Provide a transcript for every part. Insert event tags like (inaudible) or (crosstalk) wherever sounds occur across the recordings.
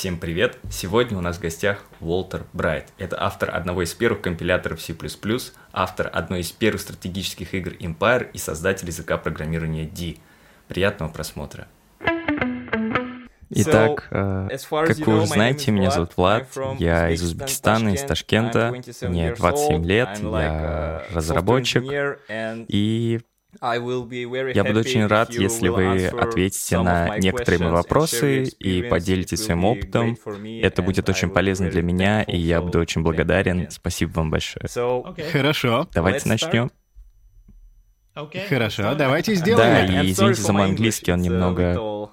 Всем привет! Сегодня у нас в гостях Уолтер Брайт. Это автор одного из первых компиляторов C++, автор одной из первых стратегических игр Empire и создатель языка программирования D. Приятного просмотра! Итак, э, как вы уже знаете, меня зовут Влад, я из Узбекистана, из Ташкента, мне 27 лет, я разработчик, и я буду очень рад, если вы ответите на некоторые мои вопросы и поделитесь своим опытом. Это будет очень полезно для меня, и я буду очень благодарен. Спасибо вам большое. Хорошо. Давайте начнем. Хорошо, давайте сделаем Да, и извините за мой английский, он немного...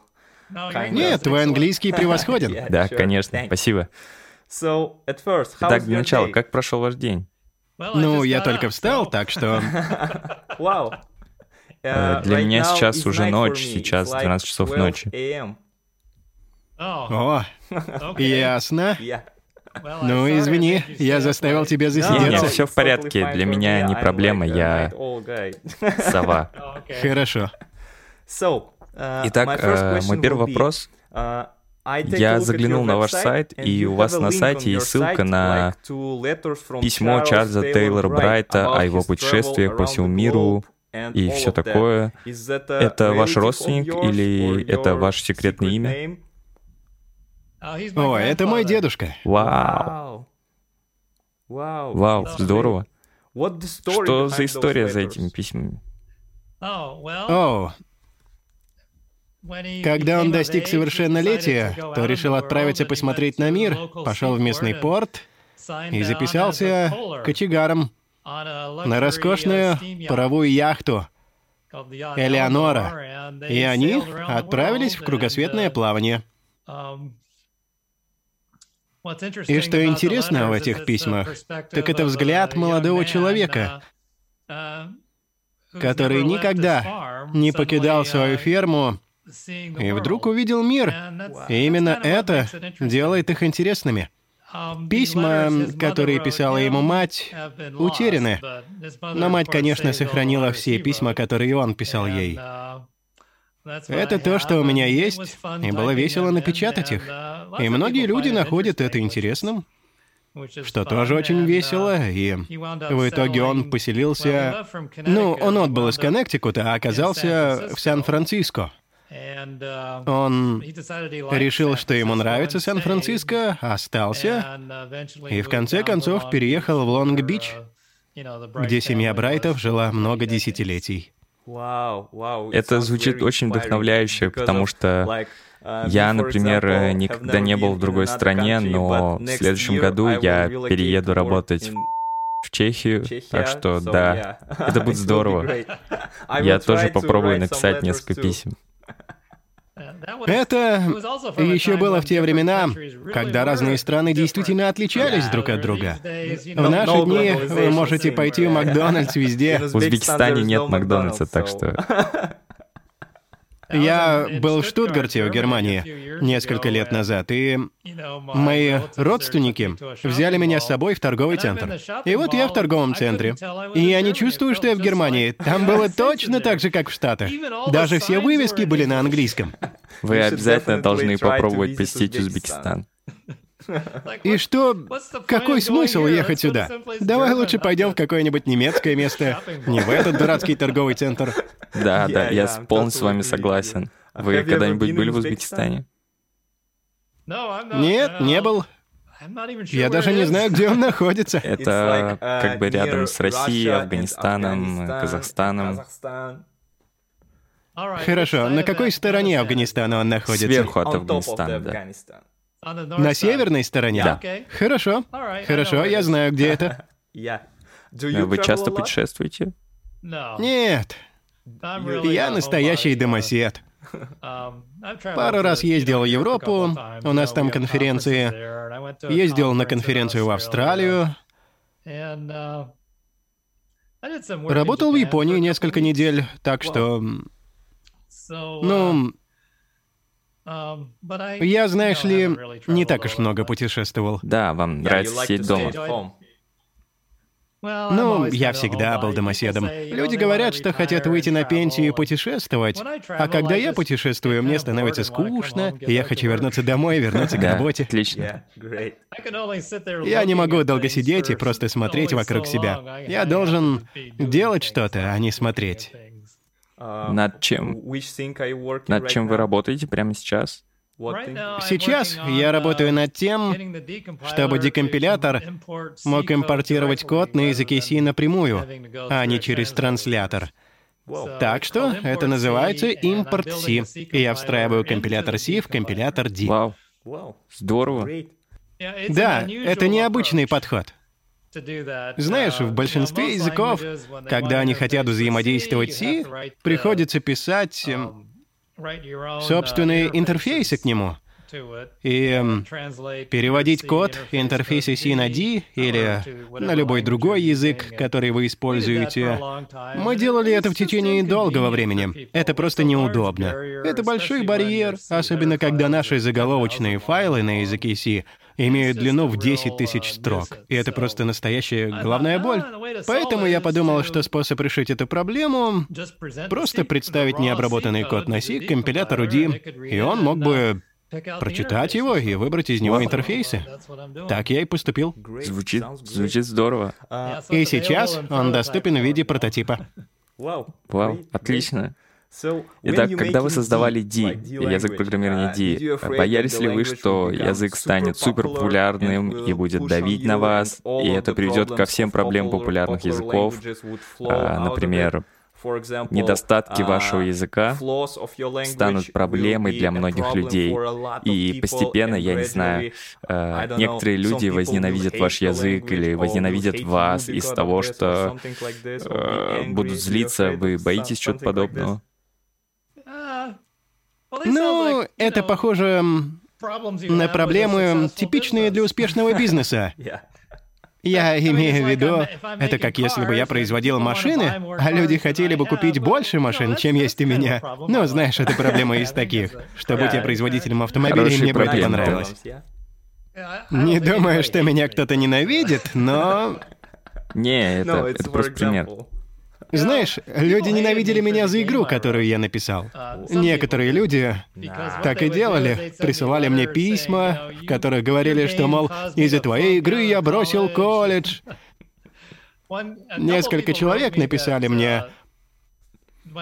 Нет, твой английский (laughs) превосходен. Да, конечно, спасибо. Итак, для начала, как прошел ваш день? Ну, я только встал, так что... (laughs) Вау. Э, для меня сейчас уже ночь, сейчас 12 часов ночи. О, ясно. Ну, извини, я заставил тебя засидеться. Нет, все в порядке, для меня не проблема, я (laughs) сова. Хорошо. Uh, Итак, э, мой первый вопрос. Я заглянул на ваш сайт, и у вас на сайте есть ссылка на письмо Чарльза Тейлора Брайта о его путешествиях по всему миру и все такое. Это ваш родственник или это ваше секретное имя? О, это мой дедушка. Вау. Вау, здорово. Что за история за этими письмами? О, когда он достиг совершеннолетия, то решил отправиться посмотреть на мир, пошел в местный порт и записался кочегаром на роскошную паровую яхту Элеонора, и они отправились в кругосветное плавание. И что интересно в этих письмах, так это взгляд молодого человека, который никогда не покидал свою ферму и вдруг увидел мир. И именно это делает их интересными. Письма, которые писала ему мать, утеряны. Но мать, конечно, сохранила все письма, которые он писал ей. Это то, что у меня есть, и было весело напечатать их. И многие люди находят это интересным, что тоже очень весело, и в итоге он поселился... Ну, он отбыл из Коннектикута, а оказался в Сан-Франциско. Uh, Он решил, что ему нравится Сан-Франциско, остался, и в конце концов переехал в Лонг-Бич, где семья Брайтов жила много десятилетий. Это звучит очень вдохновляюще, потому что uh, я, например, никогда не был в другой стране, но в следующем году я перееду работать в Чехию, так что да, это будет (laughs) здорово. (laughs) Я тоже попробую написать несколько писем. Это еще было в те времена, когда разные страны действительно отличались друг от друга. В наши дни вы можете пойти в Макдональдс везде. (laughs) В Узбекистане нет Макдональдса, так что... Я был в Штутгарте, в Германии, несколько лет назад, и мои родственники взяли меня с собой в торговый центр. И вот я в торговом центре. И я не чувствую, что я в Германии. Там было (laughs) точно так же, как в Штатах. Даже все вывески были на английском. Вы обязательно должны попробовать посетить Узбекистан. И что... Какой смысл ехать сюда? Давай лучше пойдем в какое-нибудь немецкое место, не в этот дурацкий торговый центр. Да, (laughs) да, я полностью с вами согласен. Вы когда-нибудь были в Узбекистане? Нет, не был. Я даже не знаю, где он находится. (laughs) Это как бы рядом с Россией, Афганистаном, Казахстаном. Хорошо, на какой стороне Афганистана он находится? Сверху от Афганистана, да. На северной стороне? Да. Хорошо. Хорошо, я знаю, где (laughs) это. Вы часто путешествуете? Нет. Я настоящий домосед. Пару раз ездил в Европу, у нас там конференции. Ездил на конференцию в Австралию. Работал в Японии несколько недель, так что... Ну, Um, Я, знаешь ли, не так уж много путешествовал. Да, вам нравится сидеть дома. Ну, я всегда был домоседом. Люди говорят, что хотят выйти на пенсию и путешествовать, а когда я путешествую, мне становится скучно, и я хочу вернуться домой и вернуться к работе. Отлично. Я не могу долго сидеть и просто смотреть вокруг себя. Я должен делать что-то, а не смотреть. Над чем? Над чем вы работаете прямо сейчас? Сейчас я работаю над тем, чтобы декомпилятор мог импортировать код на языке C напрямую, а не через транслятор. Так что это называется импорт C, и я встраиваю компилятор C в компилятор D. Вау, здорово. Да, это необычный подход. Знаешь, в большинстве языков, когда они хотят взаимодействовать с C, приходится писать собственные интерфейсы к нему. И переводить код интерфейса C на D или на любой другой язык, который вы используете. Мы делали это в течение долгого времени. Это просто неудобно. Это большой барьер, особенно когда наши заголовочные файлы на языке C имеют длину в 10 тысяч строк. И это просто настоящая головная боль. Поэтому я подумал, что способ решить эту проблему — просто представить необработанный код на C компилятору D, и он мог бы прочитать его и выбрать из него интерфейсы. Так я и поступил. Звучит, звучит здорово. И сейчас он доступен в виде прототипа. Вау, отлично. Итак, когда вы создавали D, язык программирования D, боялись ли вы, что язык станет суперпопулярным и будет давить на вас, и это приведет ко всем проблемам популярных языков, а, например, недостатки вашего языка станут проблемой для многих людей. И постепенно, я не знаю, э, некоторые люди возненавидят ваш язык или возненавидят вас из того, что э, будут злиться. Вы боитесь чего-то подобного? Ну, это похоже на проблемы, типичные для успешного бизнеса. Я имею в виду, это как если бы я производил машины, а люди хотели бы купить больше машин, чем есть у меня. Ну, знаешь, это проблема (laughs) из таких, что будь я производителем автомобилей, мне бы это понравилось. Не думаю, что (laughs) меня кто-то ненавидит, но... (laughs) Не, это, это просто пример. Знаешь, люди ненавидели меня за игру, которую я написал. Некоторые люди так и делали. Присылали мне письма, в которых говорили, что, мол, из-за твоей игры я бросил колледж. (laughs) Несколько человек написали мне,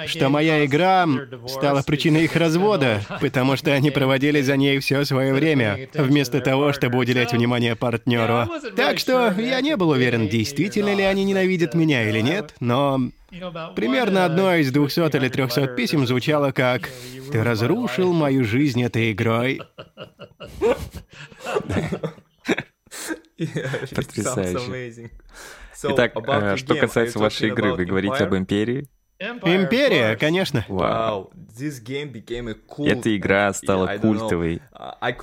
что моя игра стала причиной их развода, потому что они проводили за ней все свое время, вместо того, чтобы уделять внимание партнеру. Так что я не был уверен, действительно ли они ненавидят меня или нет, но примерно одно из 200 или 300 писем звучало как «Ты разрушил мою жизнь этой игрой». Потрясающе. Итак, э, что касается вашей игры, вы говорите об Империи? Империя, конечно. Вау. Эта игра стала культовой.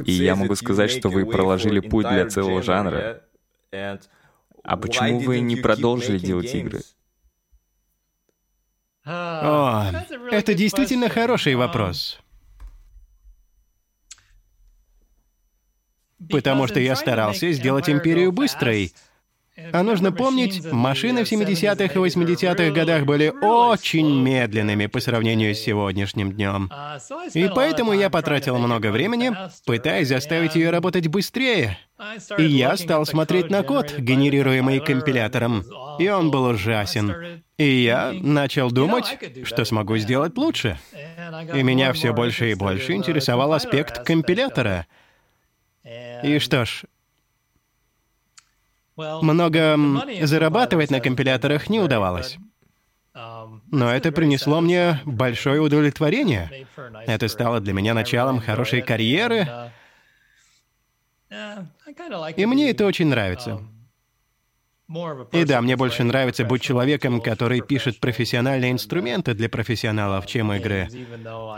И я могу сказать, что вы проложили путь для целого жанра. А почему вы не продолжили делать игры? О, это действительно хороший вопрос. Потому что я старался сделать империю быстрой, а нужно помнить, машины в 70-х и 80-х годах были очень медленными по сравнению с сегодняшним днем. И поэтому я потратил много времени, пытаясь заставить ее работать быстрее. И я стал смотреть на код, генерируемый компилятором, и он был ужасен. И я начал думать, что смогу сделать лучше. И меня все больше и больше интересовал аспект компилятора. И что ж, много зарабатывать на компиляторах не удавалось. Но это принесло мне большое удовлетворение. Это стало для меня началом хорошей карьеры. И мне это очень нравится. И да, мне больше нравится быть человеком, который пишет профессиональные инструменты для профессионалов, чем игры.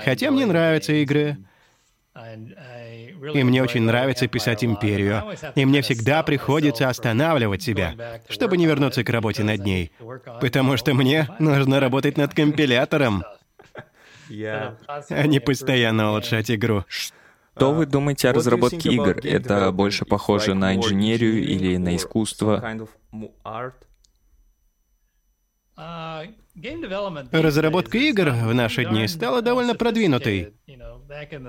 Хотя мне нравятся игры. И мне очень нравится писать «Империю». И мне всегда приходится останавливать себя, чтобы не вернуться к работе над ней. Потому что мне (laughs) нужно работать над компилятором, (laughs) (laughs) а не постоянно улучшать игру. Что вы думаете о разработке игр? Это больше похоже на инженерию или на искусство? Разработка игр в наши дни стала довольно продвинутой.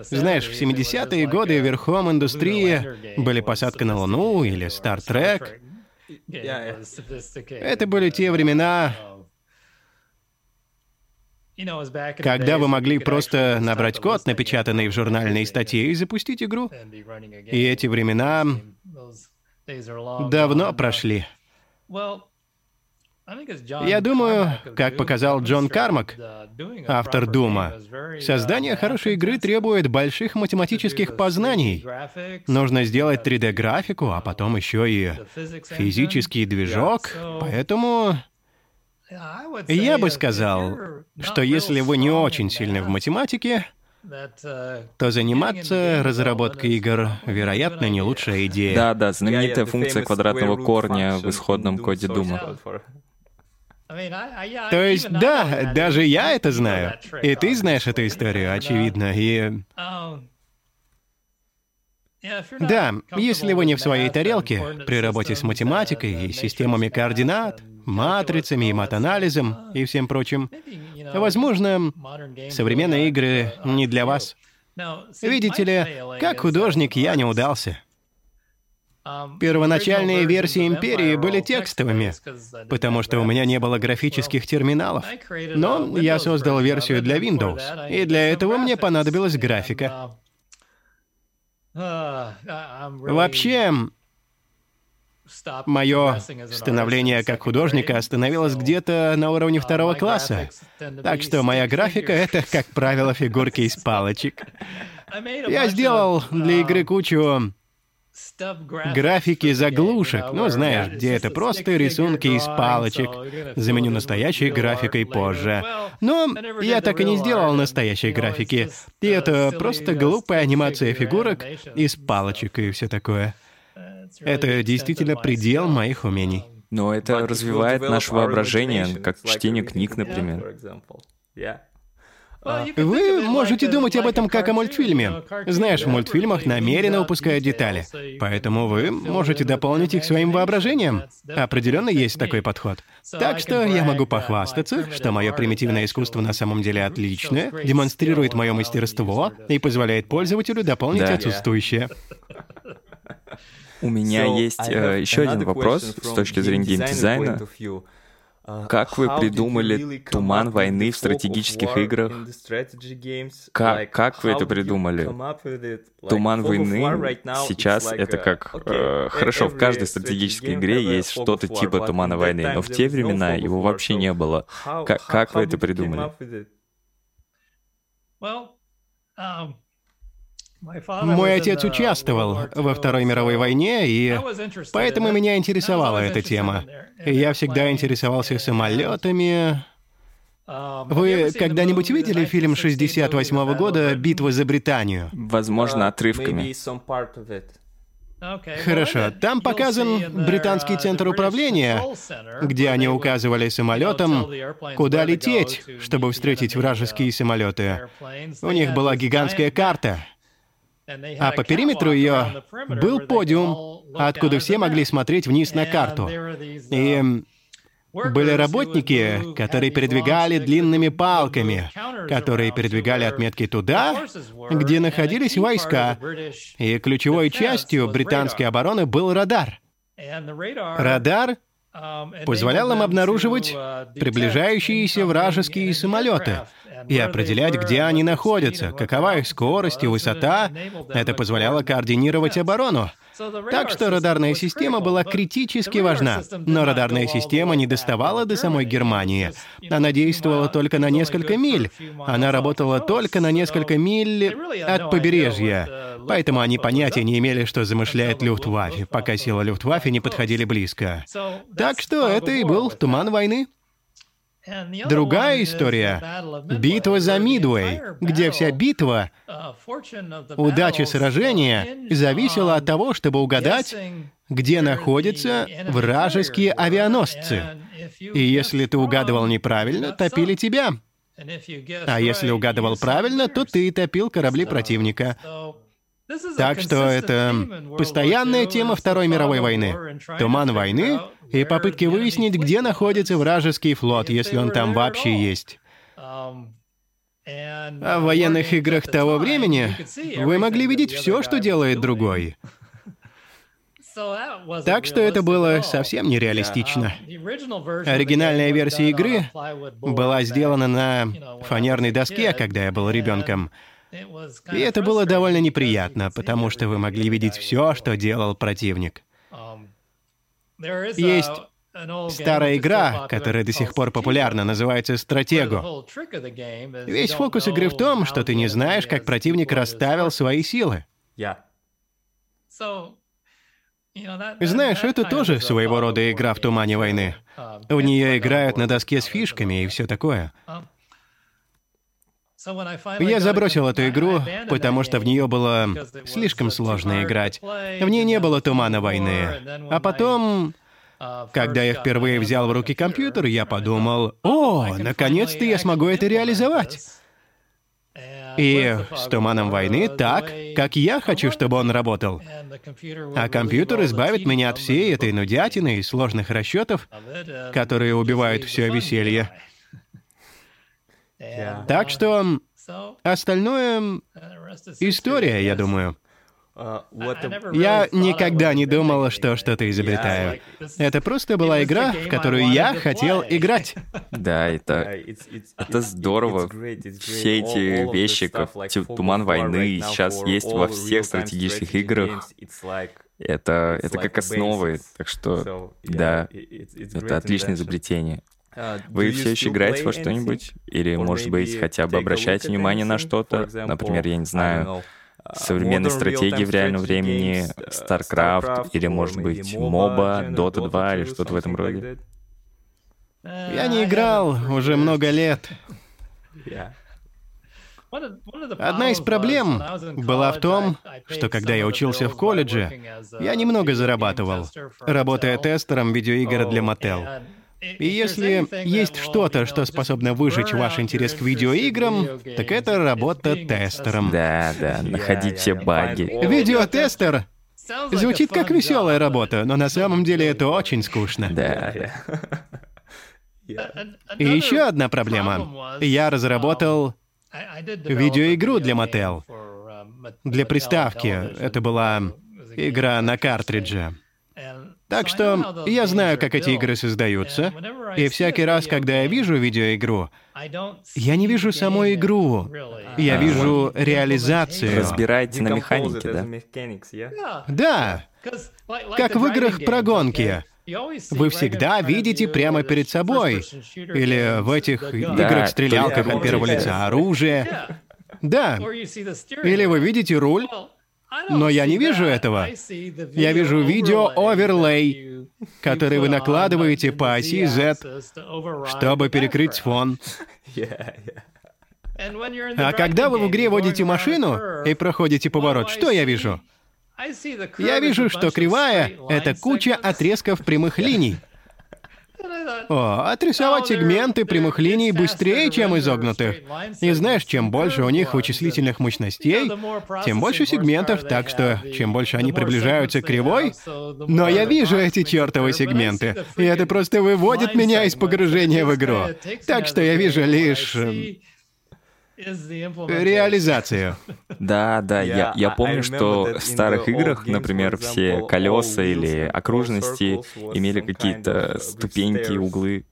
Знаешь, в 70-е годы верхом индустрии были посадка на Луну или Star Trek. Это были те времена, когда вы могли просто набрать код, напечатанный в журнальной статье, и запустить игру. И эти времена давно прошли. Я думаю, как показал Джон Кармак, автор Дума, создание хорошей игры требует больших математических познаний. Нужно сделать 3D-графику, а потом еще и физический движок, поэтому... Я бы сказал, что если вы не очень сильны в математике, то заниматься разработкой игр, вероятно, не лучшая идея. Да, да, знаменитая функция квадратного корня в исходном коде Дума. То есть, да, даже я это знаю. И ты знаешь эту историю, очевидно, и... Да, если вы не в своей тарелке, при работе с математикой и системами координат, матрицами и матанализом и всем прочим, возможно, современные игры не для вас. Видите ли, как художник я не удался. Первоначальные версии Империи были текстовыми, потому что у меня не было графических терминалов. Но я создал версию для Windows, и для этого мне понадобилась графика. (sighs) Вообще, Мое становление как художника остановилось где-то на уровне второго класса. Так что моя графика — это, как правило, фигурки из (laughs) палочек. (laughs) Я сделал для игры кучу графики заглушек, ну, знаешь, где это просто рисунки из палочек. Заменю настоящей графикой позже. Но я так и не сделал настоящей графики. И это просто глупая анимация фигурок из палочек и все такое. Это действительно предел моих умений. Но это развивает наше воображение, как чтение книг, например. Вы можете думать об этом как о мультфильме. Знаешь, в мультфильмах намеренно упускают детали. Поэтому вы можете дополнить их своим воображением. Определенно есть такой подход. Так что я могу похвастаться, что мое примитивное искусство на самом деле отличное, демонстрирует мое мастерство и позволяет пользователю дополнить да. отсутствующее. (laughs) У меня есть uh, еще один вопрос с точки зрения геймдизайна. Uh, как вы придумали туман войны в стратегических играх? Как, как вы это придумали? Туман войны сейчас это как... Э, хорошо, в каждой стратегической игре есть что-то типа тумана войны, но в те времена его вообще не было. Как, как вы это придумали? Мой отец участвовал во Второй мировой войне, и поэтому меня интересовала эта тема. Я всегда интересовался самолетами. Вы когда-нибудь видели фильм 68 -го года «Битва за Британию»? Возможно, отрывками. Хорошо. Там показан британский центр управления, где они указывали самолетам, куда лететь, чтобы встретить вражеские самолеты. У них была гигантская карта. А по периметру ее был подиум, откуда все могли смотреть вниз на карту. И были работники, которые передвигали длинными палками, которые передвигали отметки туда, где находились войска. И ключевой частью британской обороны был радар. Радар позволял им обнаруживать приближающиеся вражеские самолеты и определять, где они находятся, какова их скорость и высота. Это позволяло координировать оборону. Так что радарная система была критически важна. Но радарная система не доставала до самой Германии. Она действовала только на несколько миль. Она работала только на несколько миль от побережья. Поэтому они понятия не имели, что замышляет Люфтваффе, пока силы Люфтваффе не подходили близко. Так что это и был туман войны. Другая история — битва за Мидуэй, где вся битва, удача сражения зависела от того, чтобы угадать, где находятся вражеские авианосцы. И если ты угадывал неправильно, топили тебя. А если угадывал правильно, то ты топил корабли противника. Так что это постоянная тема Второй мировой войны. Туман войны и попытки выяснить, где находится вражеский флот, если он там вообще есть. А в военных играх того времени вы могли видеть все, что делает другой. (laughs) Так что это было совсем нереалистично. Оригинальная версия игры была сделана на фанерной доске, когда я был ребенком. И это было довольно неприятно, потому что вы могли видеть все, что делал противник. Есть старая игра, которая до сих пор популярна, называется «Стратегу». Весь фокус игры в том, что ты не знаешь, как противник расставил свои силы. Знаешь, это тоже своего рода игра в тумане войны. В нее играют на доске с фишками и все такое. Я забросил эту игру, потому что в нее было слишком сложно играть. В ней не было тумана войны. А потом, когда я впервые взял в руки компьютер, я подумал, о, наконец-то я смогу это реализовать. И с туманом войны так, как я хочу, чтобы он работал. А компьютер избавит меня от всей этой нудятины и сложных расчетов, которые убивают все веселье. Так что остальное история, я думаю. Я никогда не думал, что что-то изобретаю. Это просто была игра, в которую я хотел играть. (laughs) Да, это, это здорово. Все эти вещи, как Туман войны, сейчас есть во всех стратегических играх. Это, это как основы, так что, да, это отличное изобретение. Uh, Вы все еще играете во что-нибудь? Или, может быть, хотя бы обращаете внимание на что-то? Например, я не знаю, uh, современной стратегии в реальном времени, StarCraft, или, может быть, MOBA, Dota 2 или что-то в этом роде? Я не играл уже много лет. Одна из проблем была в том, что когда я учился в колледже, я немного зарабатывал, работая тестером видеоигр для Mattel. И если есть что-то, что способно выжечь ваш интерес к видеоиграм, так это работа тестером. Да, да, находить все баги. Видеотестер звучит как веселая работа, но на самом деле это очень скучно. Да. (laughs) И еще одна проблема. Я разработал видеоигру для Mattel. Для приставки. Это была игра на картридже. Так что я знаю, как эти игры создаются, и всякий раз, когда я вижу видеоигру, я не вижу саму игру, я вижу реализацию. Разбираете на механике, да? Да, как в играх про гонки. Вы всегда видите прямо перед собой. Или в этих играх-стрелялках от первого лица оружие. Да. Или вы видите руль, но я не вижу этого. Я вижу видео-оверлей, который вы накладываете по оси Z, чтобы перекрыть фон. (laughs) А когда вы в игре водите машину и проходите поворот, что я вижу? Я вижу, что кривая — это куча отрезков прямых (laughs) линий. О, отрисовать сегменты прямых линий быстрее, чем изогнутых. И знаешь, чем больше у них вычислительных мощностей, тем больше сегментов, так что чем больше они приближаются к кривой... Но я вижу эти чертовы сегменты, и это просто выводит меня из погружения в игру. Так что я вижу лишь эм, реализацию. Да, да, я, я помню, что в старых играх, например, все колеса или окружности имели какие-то ступеньки, углы.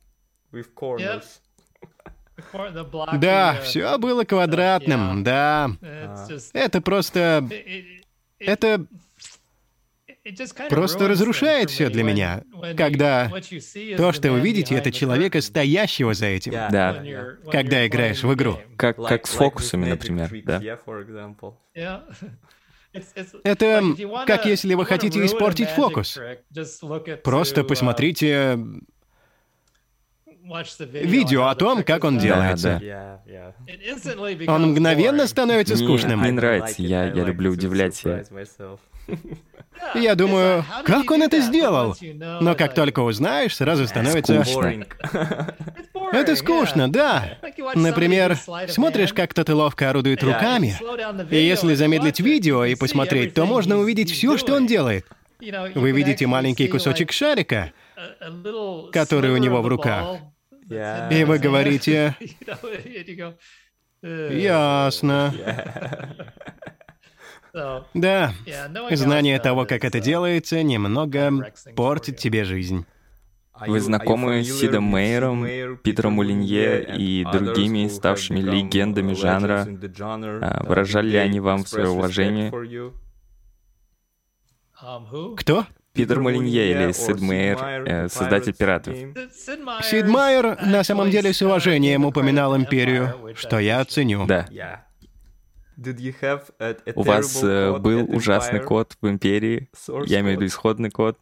Да, все было квадратным, да. Это просто... Это просто разрушает все для меня, когда то, что вы видите, это человека, стоящего за этим. Да. Когда играешь в игру. Как, как с фокусами, например, да? (laughs) Это как если вы хотите испортить фокус. Просто посмотрите видео о том, как он делается. Да, да. Он мгновенно становится скучным. Мне, мне нравится, я, я люблю удивлять себя. Я (laughs) думаю, как он это сделал? Но как только узнаешь, сразу становится... Скучно. Это скучно, да. Например, смотришь, как кто-то ловко орудует руками, и если замедлить видео и посмотреть, то можно увидеть все, что он делает. Вы видите маленький кусочек шарика, который у него в руках. И вы говорите... (laughs) Ясно. (laughs) Да, знание того, как это делается, немного портит тебе жизнь. Вы знакомы с Сидом Мейером, Питером Мулинье и другими ставшими легендами жанра? А, выражали ли они вам свое уважение? Кто? Питер Молинье или Сид Мейер, э, создатель «Пиратов». Сид Майер на самом деле с уважением упоминал Империю, что я ценю. Да. У вас э, был ужасный код в Империи? Я имею в виду исходный код.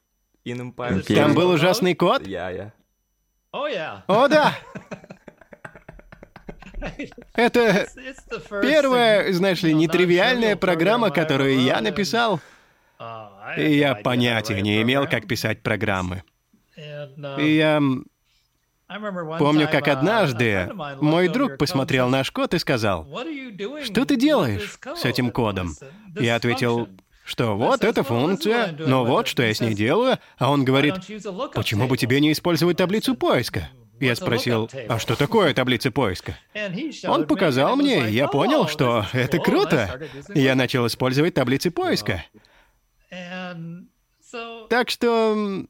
Империи. Там был ужасный код? О, да! (laughs) Это первая, знаешь ли, нетривиальная программа, которую я написал. И я понятия не имел, как писать программы. И я помню, как однажды мой друг посмотрел наш код и сказал, «Что ты делаешь с этим кодом?» Я ответил, что вот эта функция, но вот что я с ней делаю, а он говорит, почему бы тебе не использовать таблицу поиска? Я спросил, а что такое таблица поиска? Он показал мне, и я понял, что это круто. Я начал использовать таблицы поиска. Так что...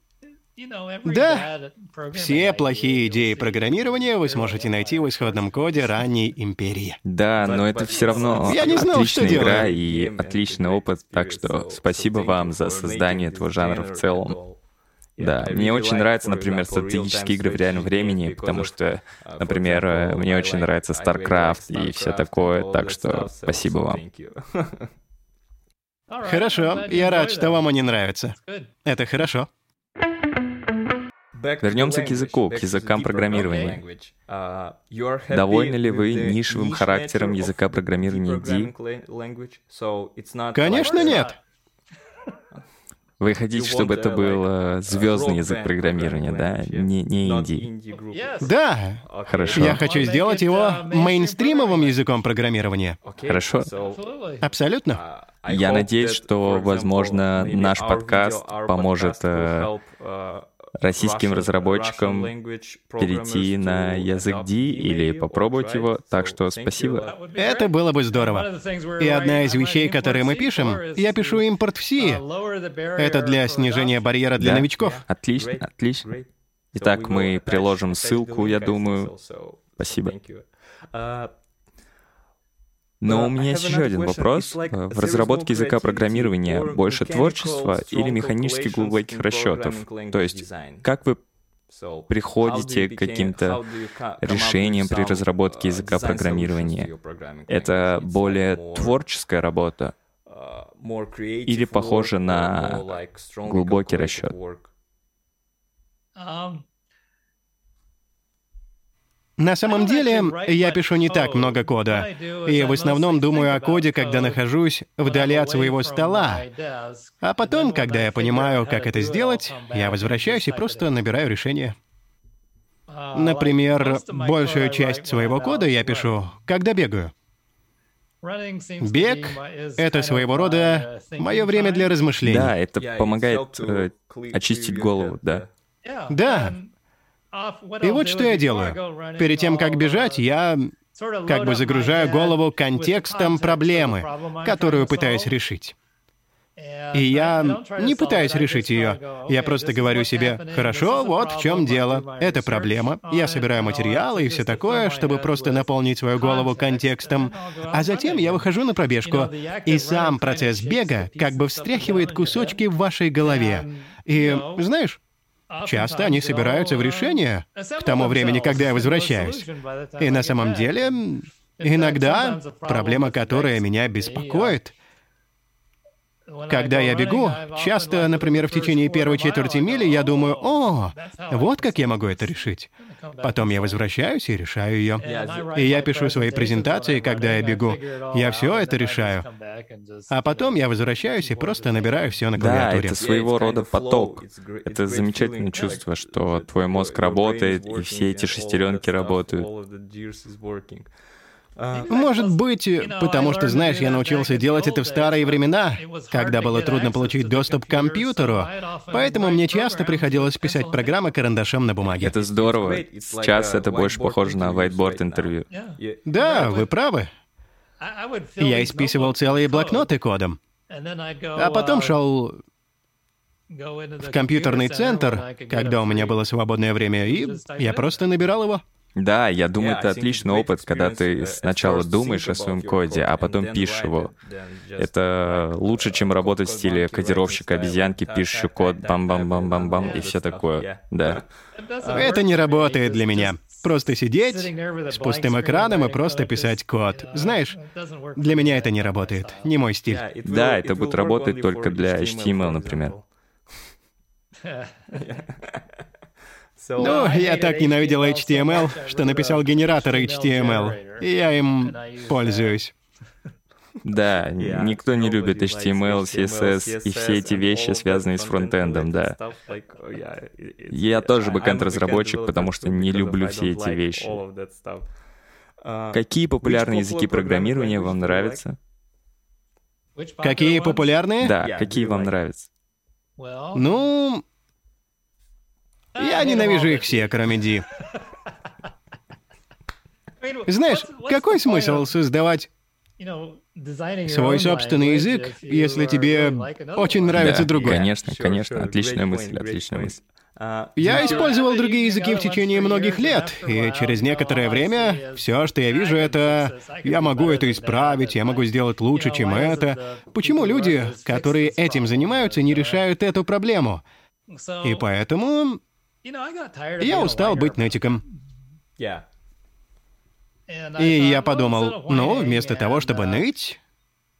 Да, все плохие идеи программирования вы сможете найти в исходном коде ранней империи. Да, но это все равно Я не знал, отличная что игра делаю. и отличный опыт, так что спасибо вам за создание этого жанра в целом. Да, мне очень нравятся, например, стратегические игры в реальном времени, потому что, например, мне очень нравится StarCraft и все такое, так что спасибо вам. (laughs) Хорошо, я рад, что вам они нравятся. Это хорошо. Вернемся к языку, к языкам программирования. Uh, Довольны ли вы нишевым характером языка программирования D? Конечно, нет. Вы хотите, чтобы это был э, звездный язык программирования, да? Не, не инди. Да. Хорошо. Я хочу сделать его мейнстримовым языком программирования. Хорошо. Абсолютно. Я надеюсь, что, возможно, наш подкаст поможет российским разработчикам перейти на язык D или попробовать его, так что спасибо. Это было бы здорово. И одна из вещей, которые мы пишем, я пишу импорт в C. Это для снижения барьера для да? новичков. Отлично, отлично. Итак, мы приложим ссылку, я думаю. Спасибо. Но у меня есть еще один вопрос. В разработке языка программирования больше творчества или механически глубоких расчетов? То есть, как вы приходите к каким-то решениям при разработке uh, языка программирования? Это более творческая работа uh, или похоже на глубокий расчет? На самом деле, я пишу не так много кода. И в основном думаю о коде, когда нахожусь вдали от своего стола. А потом, когда я понимаю, как это сделать, я возвращаюсь и просто набираю решение. Например, большую часть своего кода я пишу, когда бегаю. Бег — это своего рода мое время для размышлений. Да, это помогает э, очистить голову, да. Да, и вот что я делаю. Перед тем, как бежать, я как бы загружаю голову контекстом проблемы, которую пытаюсь решить. И я не пытаюсь решить ее. Я просто говорю себе, хорошо, вот в чем дело. Это проблема. Я собираю материалы и все такое, чтобы просто наполнить свою голову контекстом. А затем я выхожу на пробежку. И сам процесс бега как бы встряхивает кусочки в вашей голове. И, знаешь, Часто они собираются в решение к тому времени, когда я возвращаюсь. И на самом деле, иногда проблема, которая меня беспокоит, когда я бегу, часто, например, в течение первой четверти мили, я думаю, о, вот как я могу это решить. Потом я возвращаюсь и решаю ее. И я пишу свои презентации, когда я бегу. Я все это решаю. А потом я возвращаюсь и просто набираю все на клавиатуре. Да, это своего рода поток. Это замечательное чувство, что твой мозг работает, и все эти шестеренки работают. А, Может быть, потому что, знаешь, я научился делать это в старые времена, когда было трудно получить доступ к компьютеру, поэтому мне часто приходилось писать программы карандашом на бумаге. Это здорово. Сейчас это больше похоже на whiteboard интервью. Да, вы правы. Я исписывал целые блокноты кодом. А потом шел в компьютерный центр, когда у меня было свободное время, и я просто набирал его. Да, я думаю, это отличный опыт, когда ты сначала думаешь о своем коде, а потом пишешь его. Это лучше, чем работать в стиле кодировщика обезьянки, пишущий код, бам-бам-бам-бам-бам и все такое. Да. Это не работает для меня. Просто сидеть с пустым экраном и просто писать код. Знаешь, для меня это не работает. Не мой стиль. Да, это будет работать только для HTML, например. (laughs) Ну, я так ненавидел HTML, (laughs) что написал генератор HTML, и я им пользуюсь. (laughs) Да, никто не любит HTML, CSS и все эти вещи, связанные с фронтендом, да. Я тоже бэкэнд-разработчик, потому что не люблю все эти вещи. Какие популярные языки программирования вам нравятся? Какие популярные? Да, какие вам нравятся? Ну, я ненавижу их все, кроме Ди. Знаешь, какой смысл создавать свой собственный язык, если тебе очень нравится да, другой? Конечно, конечно, отличная мысль, отличная мысль. Я использовал другие языки в течение многих лет, и через некоторое время все, что я вижу, это я могу это исправить, я могу сделать лучше, чем это. Почему люди, которые этим занимаются, не решают эту проблему? И поэтому я устал быть нытиком. И я подумал, ну, вместо того, чтобы ныть,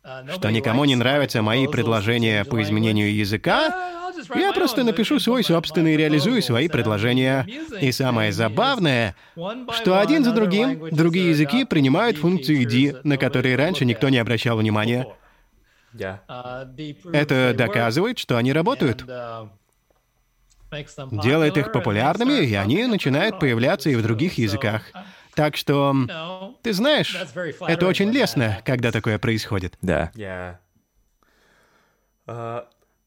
uh, что никому не нравятся мои предложения по изменению языка, я просто напишу свой собственный и реализую свои предложения. И самое забавное, что один за другим другие языки принимают функции D, на которые раньше никто не обращал внимания. Uh, Это доказывает, что они работают. Делает их популярными, и они начинают появляться и в других языках. Так что, ты знаешь, это очень лестно, когда такое происходит. Да.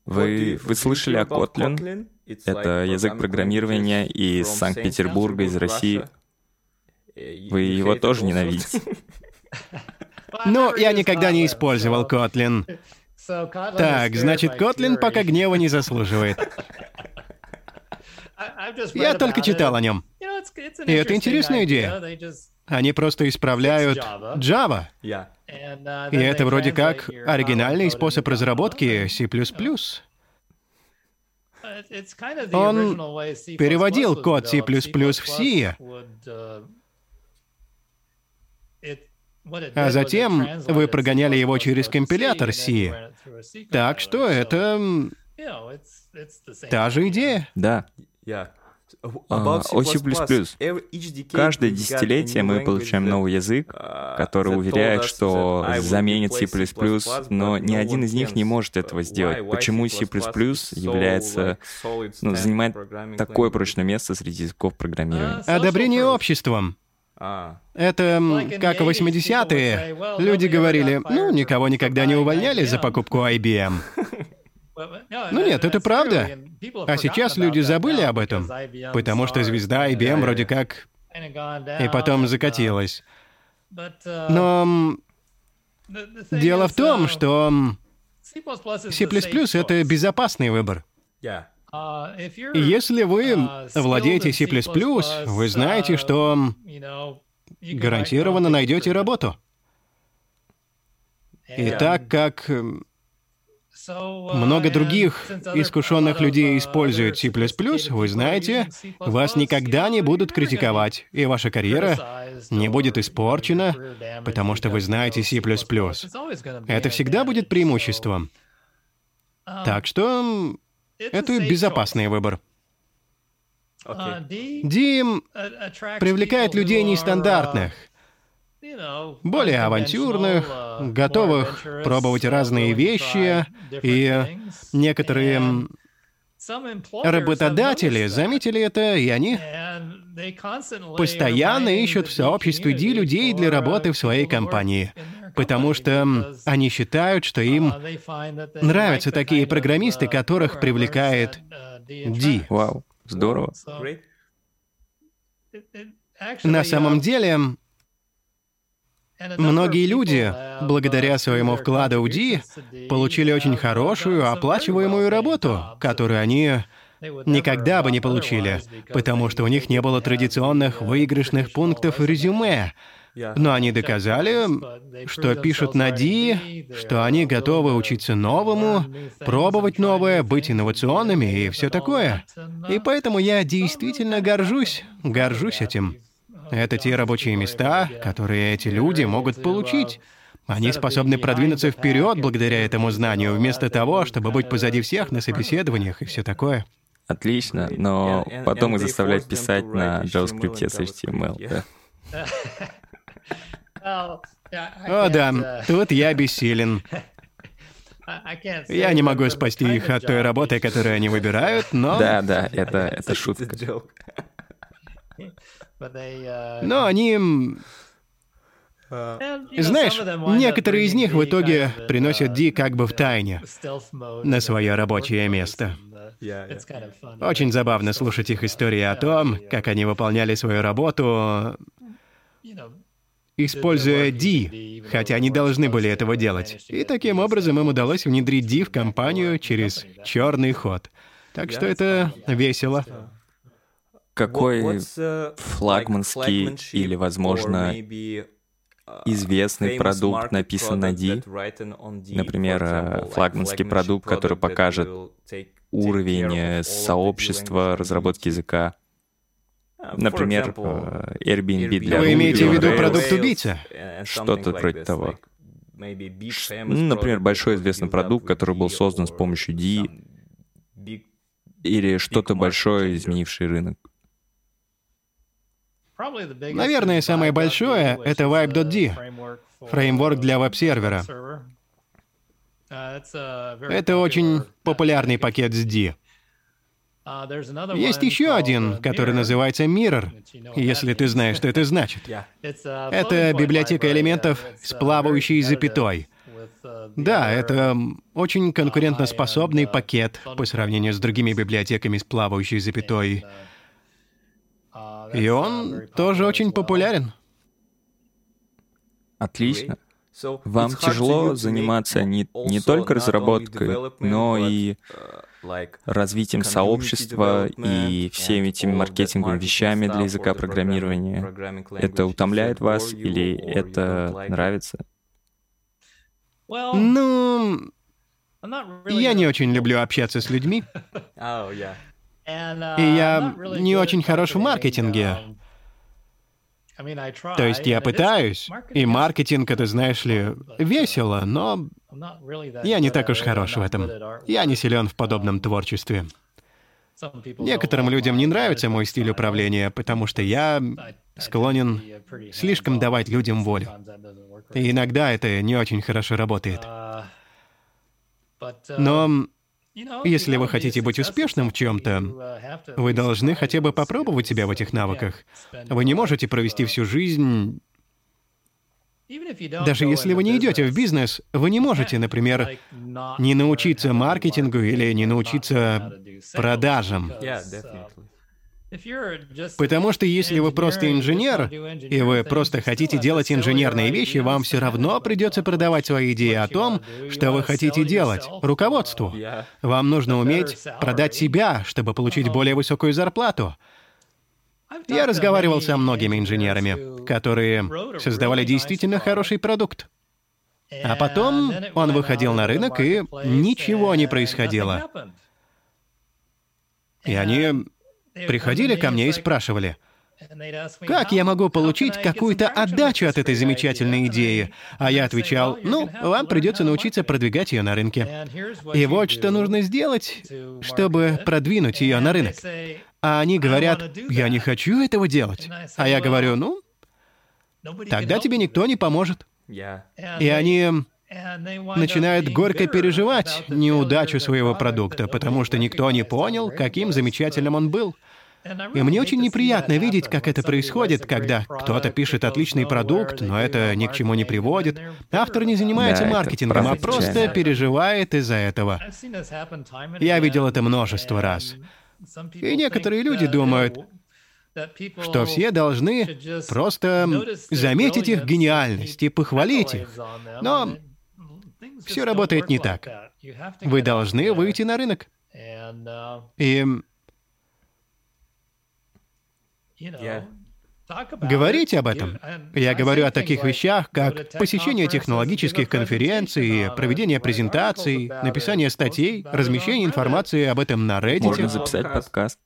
Вы, вы слышали о Kotlin? Это язык программирования из Санкт-Петербурга, из России. Вы его тоже ненавидите. (laughs) Ну, я никогда не использовал Kotlin. Так, значит, Kotlin пока гнева не заслуживает. (laughs) Я только читал о нем. И это интересная идея. Они просто исправляют Java. Uh, И это вроде как оригинальный способ разработки C++. Он переводил код C++ в C, uh, а затем вы прогоняли его через компилятор C. Так что это та же идея. Да. А, о C++. Каждое десятилетие мы получаем новый язык, uh, который уверяет, что заменит C++, но ни один из них не может этого сделать. Почему C++ является, ну, занимает такое прочное место среди языков программирования? Uh, Одобрение обществом. А. Это как в 80-е. Люди говорили, ну, никого никогда не увольняли за покупку IBM. (laughs) Ну нет, это правда. А сейчас люди забыли об этом, потому что звезда IBM вроде как и потом закатилась. Но дело в том, что C++ — это безопасный выбор. Если вы владеете C++, вы знаете, что гарантированно найдете работу. И так как много других искушенных людей используют C++, вы знаете, вас никогда не будут критиковать, и ваша карьера не будет испорчена, потому что вы знаете C++. Это всегда будет преимуществом. Так что это безопасный выбор. Дим привлекает людей нестандартных, более авантюрных, готовых пробовать разные вещи, и некоторые работодатели заметили это, и они постоянно ищут в сообществе D людей для работы в своей компании, потому что они считают, что им нравятся такие программисты, которых привлекает D. Вау, здорово. На самом деле, Многие люди, благодаря своему вкладу в D, получили очень хорошую, оплачиваемую работу, которую они никогда бы не получили, потому что у них не было традиционных выигрышных пунктов в резюме. Но они доказали, что пишут на D, что они готовы учиться новому, пробовать новое, быть инновационными и все такое. И поэтому я действительно горжусь, горжусь этим. Это те рабочие места, которые эти люди могут получить. Они способны продвинуться вперед благодаря этому знанию, вместо того, чтобы быть позади всех на собеседованиях и все такое. Отлично, но потом их заставлять писать на JavaScript с HTML, да? О да, тут я бессилен. Я не могу спасти их от той работы, которую они выбирают, но... Да, да, это, это шутка. Uh, Но они... Uh, знаешь, некоторые из них в итоге uh, приносят Ди как бы в тайне на свое рабочее место. Очень забавно слушать их истории о том, как они выполняли свою работу, используя D, хотя они должны были этого делать. И таким образом им удалось внедрить D в компанию через черный ход. Так что это весело какой флагманский или, возможно, uh, известный продукт написан на D, например, э, флагманский продукт, который покажет уровень э, сообщества разработки языка, uh, Например, э, Airbnb для Вы имеете в виду продукт убийца? Что-то вроде того. Например, большой известный продукт, который был создан с помощью D, или что-то большое, изменившее рынок. Наверное, самое большое — это Vibe.d, фреймворк для веб-сервера. Это очень популярный пакет с D. Есть еще один, который называется Mirror, если ты знаешь, что это значит. Это библиотека элементов с плавающей запятой. Да, это очень конкурентоспособный пакет по сравнению с другими библиотеками с плавающей запятой. И он тоже очень популярен. Отлично. Вам тяжело заниматься не, не только разработкой, но и развитием сообщества и всеми этими маркетинговыми вещами для языка программирования. Это утомляет вас или это нравится? Ну, я не очень люблю общаться с людьми. (laughs) Oh, и я не очень хорош в маркетинге. То есть я пытаюсь, и маркетинг, это, знаешь ли, весело, но я не так уж хорош в этом. Я не силен в подобном творчестве. Некоторым людям не нравится мой стиль управления, потому что я склонен слишком давать людям волю. И иногда это не очень хорошо работает. Но если вы хотите быть успешным в чем-то, вы должны хотя бы попробовать себя в этих навыках. Вы не можете провести всю жизнь... Даже если вы не идете в бизнес, вы не можете, например, не научиться маркетингу или не научиться продажам. Потому что если вы просто инженер, и вы просто хотите делать инженерные вещи, вам все равно придется продавать свои идеи о том, что вы хотите делать, руководству. Вам нужно уметь продать себя, чтобы получить более высокую зарплату. Я разговаривал со многими инженерами, которые создавали действительно хороший продукт. А потом он выходил на рынок, и ничего не происходило. И они приходили ко мне и спрашивали, как я могу получить какую-то отдачу от этой замечательной идеи? А я отвечал, ну, вам придется научиться продвигать ее на рынке. И вот что нужно сделать, чтобы продвинуть ее на рынок. А они говорят, я не хочу этого делать. А я говорю, ну, тогда тебе никто не поможет. И они начинают горько переживать неудачу своего продукта, потому что никто не понял, каким замечательным он был. И мне очень неприятно видеть, как это происходит, когда кто-то пишет отличный продукт, но это ни к чему не приводит. Автор не занимается да, маркетингом, а просто переживает из-за этого. Я видел это множество раз. И некоторые люди думают, что все должны просто заметить их гениальность и похвалить их. Но все работает не так. Вы должны выйти на рынок. И Говорите об этом. Я говорю о таких вещах, как посещение технологических конференций, проведение презентаций, написание статей, размещение информации об этом на Reddit. Можно записать подкаст.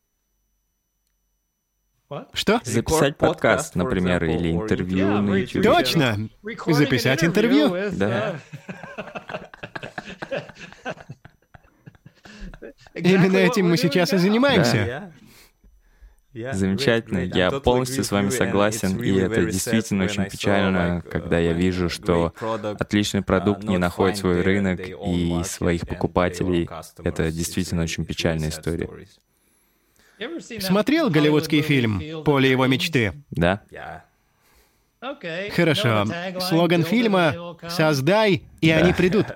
Что? Записать подкаст, например, или интервью на YouTube. Точно! Записать интервью. Да. (laughs) Именно этим мы сейчас и занимаемся. Замечательно. Я полностью с вами согласен, и это действительно очень печально, когда я вижу, что отличный продукт не находит свой рынок и своих покупателей. Это действительно очень печальная история. Смотрел голливудский фильм «Поле его мечты»? Да. Хорошо. Слоган фильма «Создай, и они придут».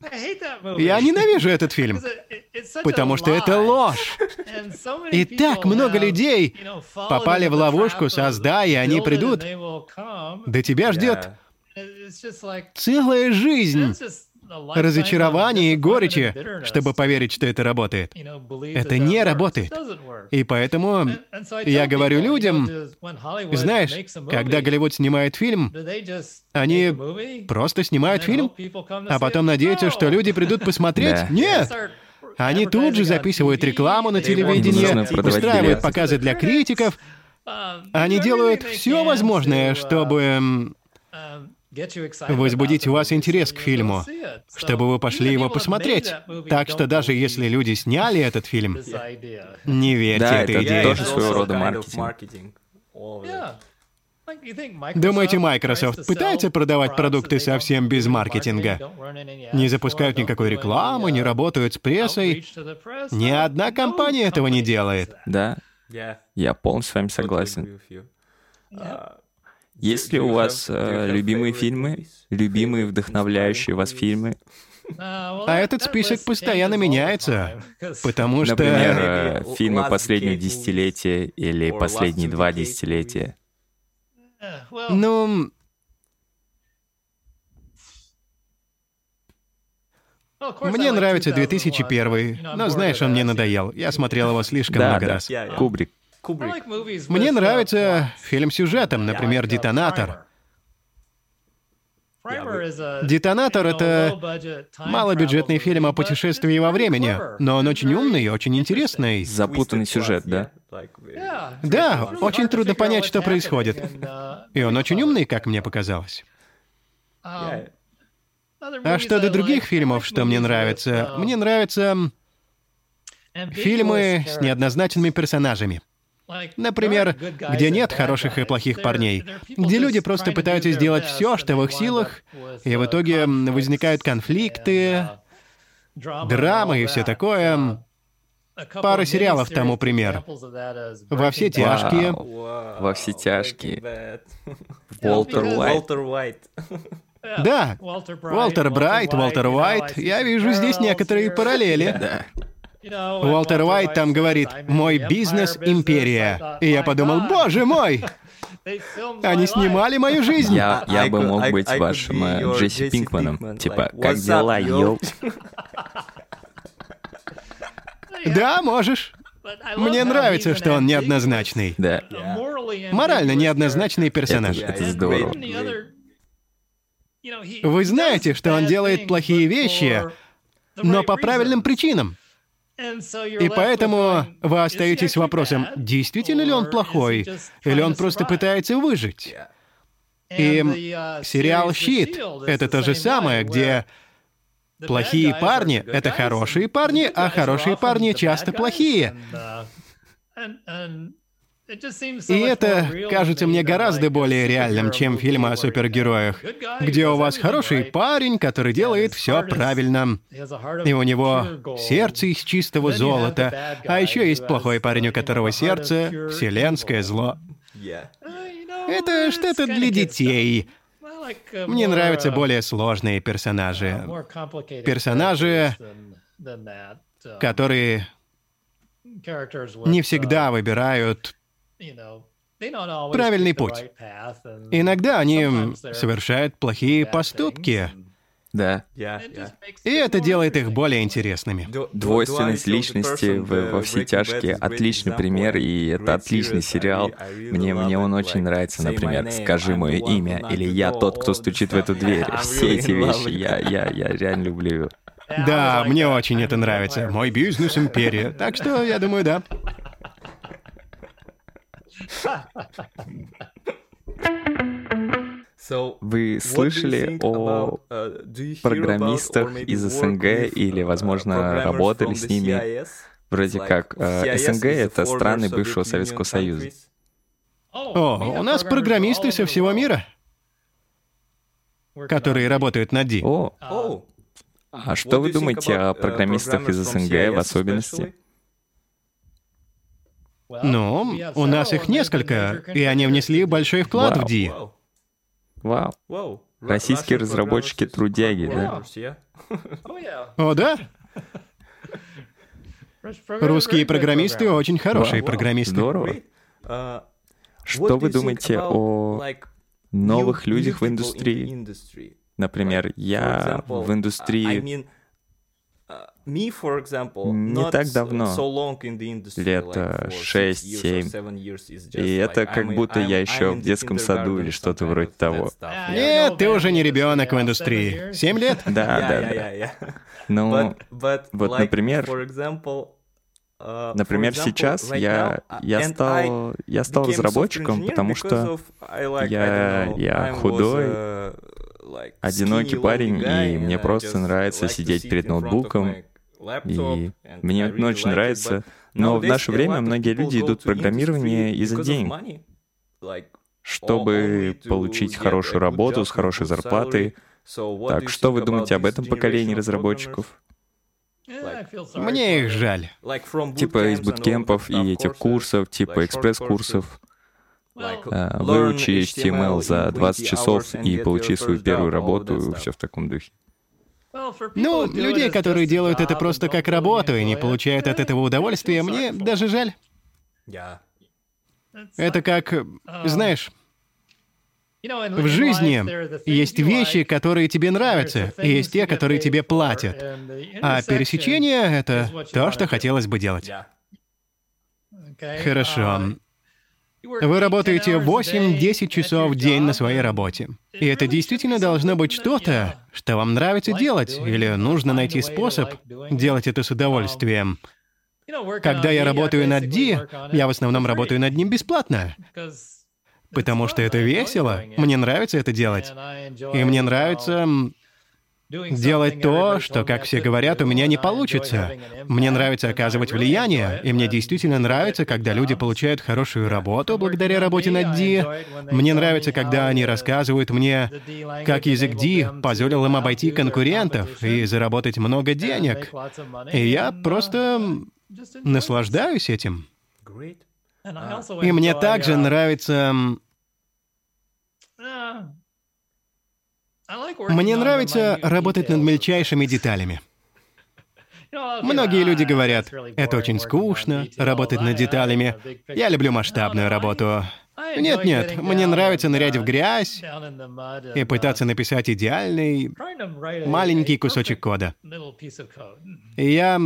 (laughs) Я ненавижу этот фильм, потому что это ложь. И так много людей попали в ловушку, создай, и они придут. До тебя ждет целая жизнь разочарования и горечи, чтобы поверить, что это работает. Это не работает. И поэтому я говорю людям, знаешь, когда Голливуд снимает фильм, они просто снимают фильм, а потом надеются, что люди придут посмотреть. (laughs) Нет! Они тут же записывают рекламу на телевидении, устраивают показы для критиков. Они делают все возможное, чтобы возбудить у вас интерес к фильму, чтобы вы пошли его посмотреть. Так что даже если люди сняли этот фильм, не верьте да, этой это идее. тоже своего рода маркетинг. Думаете, Microsoft пытается продавать продукты совсем без маркетинга? Не запускают никакой рекламы, не работают с прессой? Ни одна компания этого не делает. Да, я полностью с вами согласен. Есть ли у вас э, любимые фильмы, любимые вдохновляющие вас фильмы? А этот список постоянно меняется, потому что... Например, э, фильмы последнего десятилетия или последние два десятилетия. Ну... Мне нравится 2001, но знаешь, он мне надоел. Я смотрел его слишком да, много да. раз. Кубрик. Мне нравится фильм сюжетом, например, «Детонатор». «Детонатор» — это малобюджетный фильм о путешествии во времени, но он очень умный и очень интересный. Запутанный сюжет, да? Да, очень трудно понять, что происходит. И он очень умный, как мне показалось. А что до других фильмов, что мне нравится? Мне нравятся фильмы с неоднозначными персонажами. Например, где нет хороших и плохих парней, где люди просто пытаются сделать все, что в их силах, и в итоге возникают конфликты, драмы и все такое. Пара сериалов тому пример. «Во все тяжкие». «Во все тяжкие». Уолтер Уайт. Да, Уолтер Брайт, Уолтер Уайт. Я вижу здесь некоторые параллели. (laughs) Уолтер Уайт там говорит «Мой бизнес — империя». И я подумал, боже мой! Они снимали мою жизнь. Я, я бы мог быть вашим э, Джесси Пинкманом. Типа, как дела, йоу? Да, можешь. Мне нравится, что он неоднозначный. Да. Морально неоднозначный персонаж. Это, это здорово. Вы знаете, что он делает плохие вещи, но по правильным причинам. И поэтому вы остаетесь вопросом, действительно ли он плохой, или он просто пытается выжить. И uh, сериал «Щит» — это то же самое, где плохие парни — это хорошие парни, а хорошие парни часто плохие. И это кажется мне гораздо более реальным, чем фильмы о супергероях, где у вас хороший парень, который делает все правильно. И у него сердце из чистого золота. А еще есть плохой парень, у которого сердце — вселенское зло. Это что-то для детей. Мне нравятся более сложные персонажи. Персонажи, которые не всегда выбирают правильный путь. Иногда они совершают плохие поступки. Да. И это делает их более интересными. Двойственность личности в, во все тяжкие — отличный пример, и это отличный сериал. Мне, мне он очень нравится, например, «Скажи мое имя» или «Я тот, кто стучит в эту дверь». Все эти вещи я, я, я реально люблю. Да, мне очень это нравится. Мой бизнес — империя. Так что, я думаю, да. Вы слышали о uh, программистах из СНГ или, возможно, uh, работали с ними? Вроде как э, СНГ — это страны бывшего Советского Союза. О, у нас программисты со всего мира, которые работают над D. О, а что вы думаете о uh, программистах из снг в особенности? Ну, у нас их несколько, и они внесли большой вклад в D. Вау. Российские разработчики трудяги, да? (laughs) (laughs) О, да? Русские программисты очень хорошие программисты. Здорово. Uh, что вы думаете о новых людях в индустрии? Например, я в индустрии не так давно, лет 6-7, и это как будто я еще в детском саду или что-то вроде того. Нет, ты уже не ребенок в индустрии. Семь лет? (laughs) Да, да, да. Ну, вот, например, uh, Например, сейчас я, uh, я, стал, я стал разработчиком, потому что я, я худой, одинокий парень, и мне просто нравится сидеть перед ноутбуком, и мне это очень нравится. Но в наше время многие люди идут в программирование из-за денег, чтобы получить хорошую работу с хорошей зарплатой. Так, что вы думаете об этом поколении разработчиков? Мне их жаль. Типа из буткемпов и этих курсов, типа экспресс-курсов. А, выучи HTML за 20 часов и получи свою первую работу, все в таком духе. Ну, людей, которые делают это просто как работу и не получают от этого удовольствия, мне даже жаль. Это как, знаешь, в жизни есть вещи, которые тебе нравятся, и есть те, которые тебе платят. А пересечение — это то, что хотелось бы делать. Хорошо. Вы работаете 8-10 часов в день на своей работе. И это действительно должно быть что-то, что вам нравится делать, или нужно найти способ делать это с удовольствием. Когда я работаю над D, я в основном работаю над ним бесплатно. Потому что это весело, мне нравится это делать. И мне нравится делать то, что, как все говорят, у меня не получится. Мне нравится оказывать влияние, и мне действительно нравится, когда люди получают хорошую работу благодаря работе над D. Мне нравится, когда они рассказывают мне, как язык D позволил им обойти конкурентов и заработать много денег. И я просто наслаждаюсь этим. И мне также нравится мне нравится работать над мельчайшими деталями. Многие люди говорят, это очень скучно, работать над деталями. Я люблю масштабную работу. Нет-нет, мне нравится нырять в грязь и пытаться написать идеальный маленький кусочек кода. И я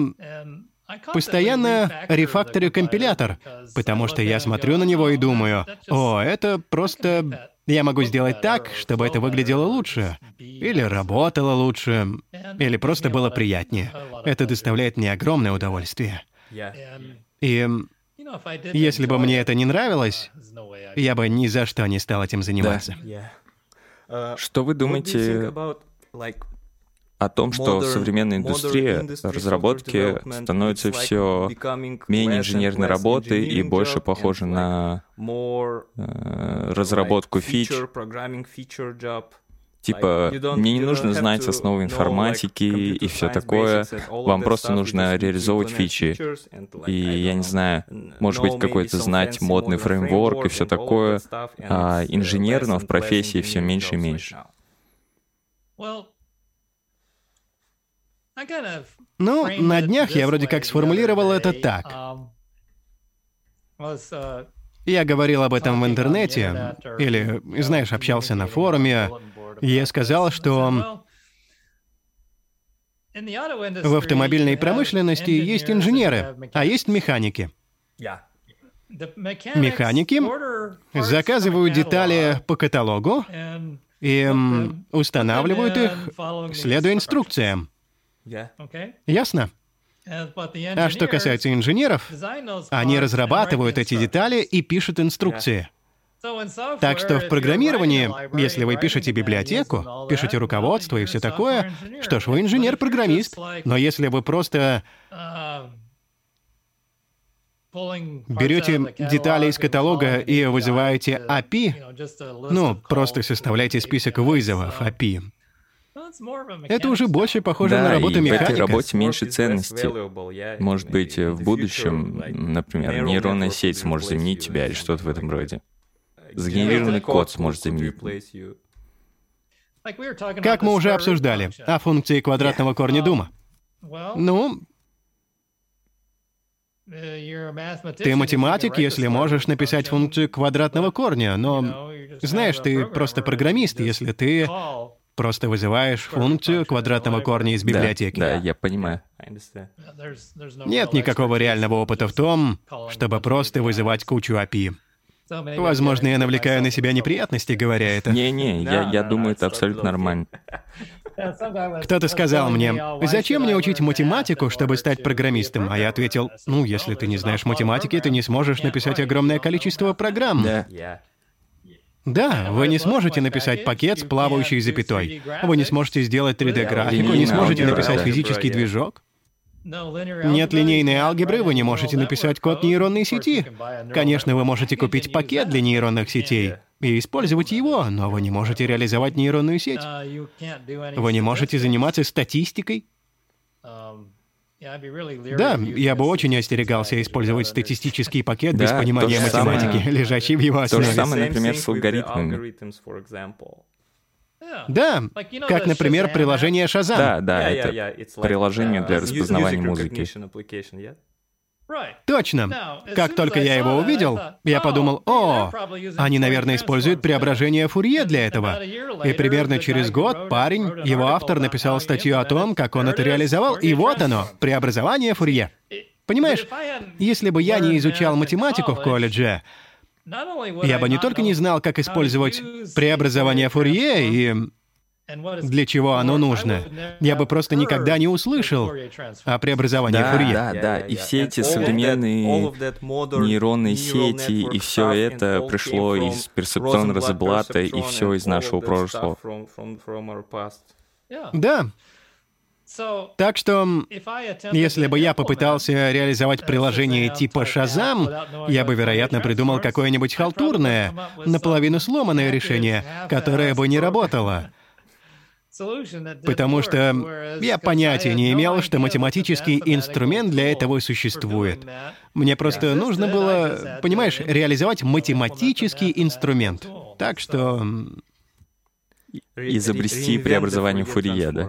постоянно рефакторю компилятор, потому что я смотрю на него и думаю, о, это просто я могу сделать так, чтобы это выглядело лучше, или работало лучше, или просто было приятнее. Это доставляет мне огромное удовольствие. И если бы мне это не нравилось, я бы ни за что не стал этим заниматься. Что вы думаете о том, что современная индустрия разработки становится все менее инженерной работой и больше похожа на э, разработку фич. Типа, мне не нужно знать основы информатики и все такое. Вам просто нужно реализовывать фичи. И, я не знаю, может быть, какой-то знать модный фреймворк и все такое. А инженерного в профессии все меньше и меньше. Ну, на днях я вроде как сформулировал это так. Uh, я говорил об этом в интернете, или, знаешь, общался на форуме, я сказал, что в автомобильной промышленности есть инженеры, а есть механики. Механики заказывают детали по каталогу и устанавливают их, следуя инструкциям. Ясно? А что касается инженеров, они разрабатывают эти детали и пишут инструкции. Так что в программировании, если вы пишете библиотеку, пишете руководство и все такое, что ж, вы инженер-программист. Но если вы просто берете детали из каталога и вызываете API, ну, просто составляете список вызовов API, это уже больше похоже да, на работу и механика. в этой работе меньше ценности. Может быть, в будущем, например, нейронная сеть сможет заменить тебя или что-то в этом роде. Сгенерированный код сможет заменить. Как мы уже обсуждали, о функции квадратного корня Дума. Ну, ты математик, если можешь написать функцию квадратного корня, но, знаешь, ты просто программист, если ты просто вызываешь функцию квадратного корня из библиотеки. Да, да, я понимаю. Нет никакого реального опыта в том, чтобы просто вызывать кучу API. Возможно, я навлекаю на себя неприятности, говоря это. Не-не, (laughs) я, я думаю, это абсолютно нормально. (laughs) Кто-то сказал мне, зачем мне учить математику, чтобы стать программистом? А я ответил, ну, если ты не знаешь математики, ты не сможешь написать огромное количество программ. Да. Да, вы не сможете написать пакет с плавающей запятой. Вы не сможете сделать 3D-графику, не сможете написать физический движок. Нет линейной алгебры, вы не можете написать код нейронной сети. Конечно, вы можете купить пакет для нейронных сетей и использовать его, но вы не можете реализовать нейронную сеть. Вы не можете заниматься статистикой. Да, я бы очень остерегался использовать статистический пакет без понимания математики, (laughs) лежащей в его основе. То же самое, например, с алгоритмами. Да, как, например, приложение Shazam. Да, да, это приложение для распознавания музыки. Точно. Как только я его увидел, я подумал, о, они, наверное, используют преображение Фурье для этого. И примерно через год парень, его автор, написал статью о том, как он это реализовал, и вот оно, преобразование Фурье. Понимаешь, если бы я не изучал математику в колледже, я бы не только не знал, как использовать преобразование Фурье и для чего оно нужно. Я бы просто никогда не услышал о преобразовании да, Фурье. Да, да, и все эти современные нейронные сети, и все это пришло из перцептрона Розенблата, и все из нашего прошлого. Да. Так что, если бы я попытался реализовать приложение типа Shazam, я бы, вероятно, придумал какое-нибудь халтурное, наполовину сломанное решение, которое бы не работало. (laughs) Потому что я понятия не имел, что математический инструмент для этого существует. Мне просто нужно было, понимаешь, реализовать математический инструмент. Так что... Изобрести преобразование Фурье, да?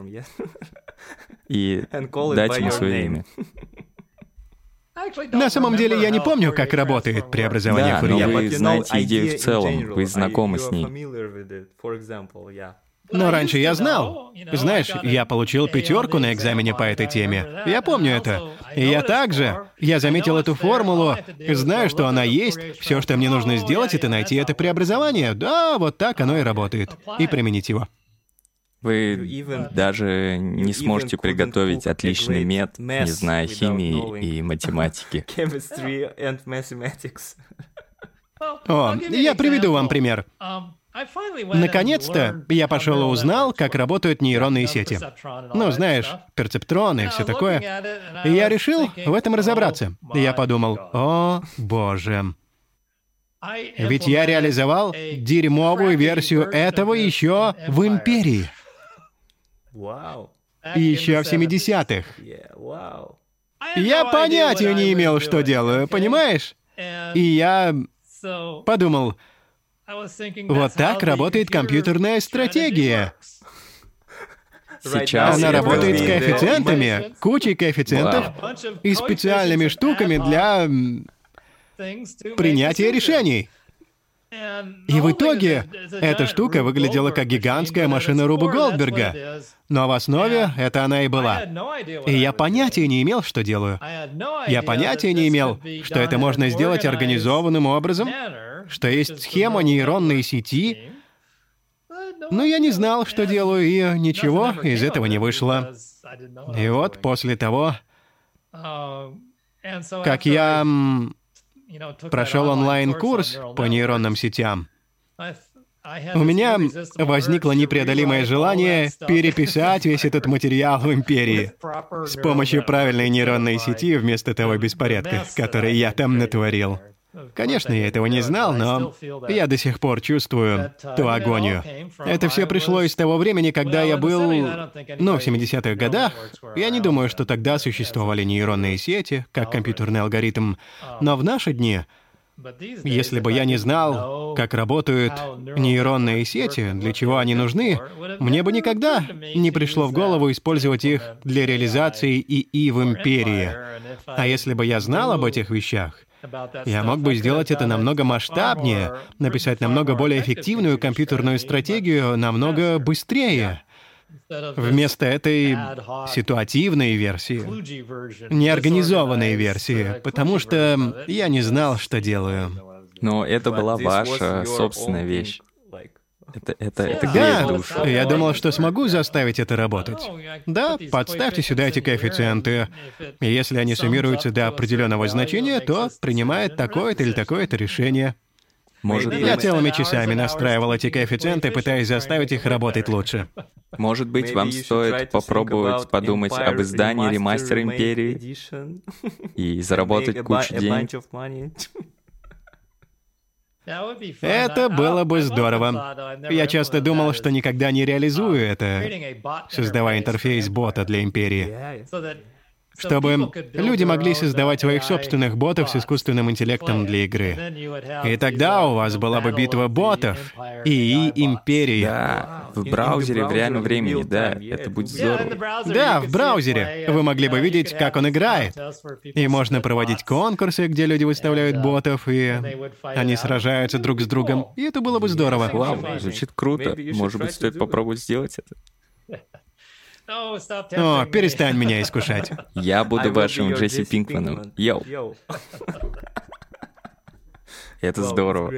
И (laughs) дать ему свое имя. На самом деле я не помню, как работает преобразование да, Фурье. но вы знаете идею в целом, вы знакомы с ней. Но раньше я знал. Знаешь, я получил пятерку на экзамене по этой теме. Я помню это. И я также. Я заметил эту формулу, знаю, что она есть. Все, что мне нужно сделать, это найти это преобразование. Да, вот так оно и работает. И применить его. Вы даже не сможете приготовить отличный мед, не зная химии и математики. (laughs) О, я приведу вам пример. Наконец-то я пошел и узнал, как работают нейронные сети. Ну, знаешь, перцептроны и все такое. И я решил в этом разобраться. И я подумал, о, боже. Ведь я реализовал дерьмовую версию этого еще в Империи. И еще в 70-х. Я понятия не имел, что делаю, понимаешь? И я подумал, вот так работает компьютерная стратегия. Сейчас она работает с коэффициентами, кучей коэффициентов и специальными штуками для принятия решений. И в итоге эта штука выглядела как гигантская машина Руба Голдберга. Но в основе это она и была. И я понятия не имел, что делаю. Я понятия не имел, что это можно сделать организованным образом, что есть схема нейронной сети, но я не знал, что делаю, и ничего из этого не вышло. И вот после того, как я прошел онлайн-курс по нейронным сетям, у меня возникло непреодолимое желание переписать весь этот материал в Империи с помощью правильной нейронной сети вместо того беспорядка, который я там натворил. Конечно, я этого не знал, но я до сих пор чувствую ту агонию. Это все пришло из того времени, когда я был, ну, в 70-х годах. Я не думаю, что тогда существовали нейронные сети, как компьютерный алгоритм. Но в наши дни если бы я не знал, как работают нейронные сети, для чего они нужны, мне бы никогда не пришло в голову использовать их для реализации ИИ в империи. А если бы я знал об этих вещах, я мог бы сделать это намного масштабнее, написать намного более эффективную компьютерную стратегию намного быстрее. Вместо этой ситуативной версии, неорганизованной версии, потому что я не знал, что делаю. Но это была ваша собственная вещь. Это, это, это да, душу. я думал, что смогу заставить это работать. Да, подставьте сюда эти коэффициенты. И если они суммируются до определенного значения, то принимает такое-то или такое-то решение. Может быть... Я целыми часами настраивал эти коэффициенты, пытаясь заставить их работать лучше. Может быть, вам стоит попробовать подумать об издании ремастера Империи и (laughs) заработать кучу денег. (laughs) Это было бы здорово. Я часто думал, что никогда не реализую это, создавая интерфейс бота для Империи чтобы люди могли создавать своих собственных ботов с искусственным интеллектом для игры. И тогда у вас была бы битва ботов и империя. Да, в браузере в реальном времени, да, это будет здорово. Да, в браузере. Вы могли бы видеть, как он играет. И можно проводить конкурсы, где люди выставляют ботов, и они сражаются друг с другом. И это было бы здорово. Вау, звучит круто. Может быть, стоит попробовать сделать это. О, перестань меня искушать. Я буду вашим Джесси Пинкманом. Йоу. Это здорово.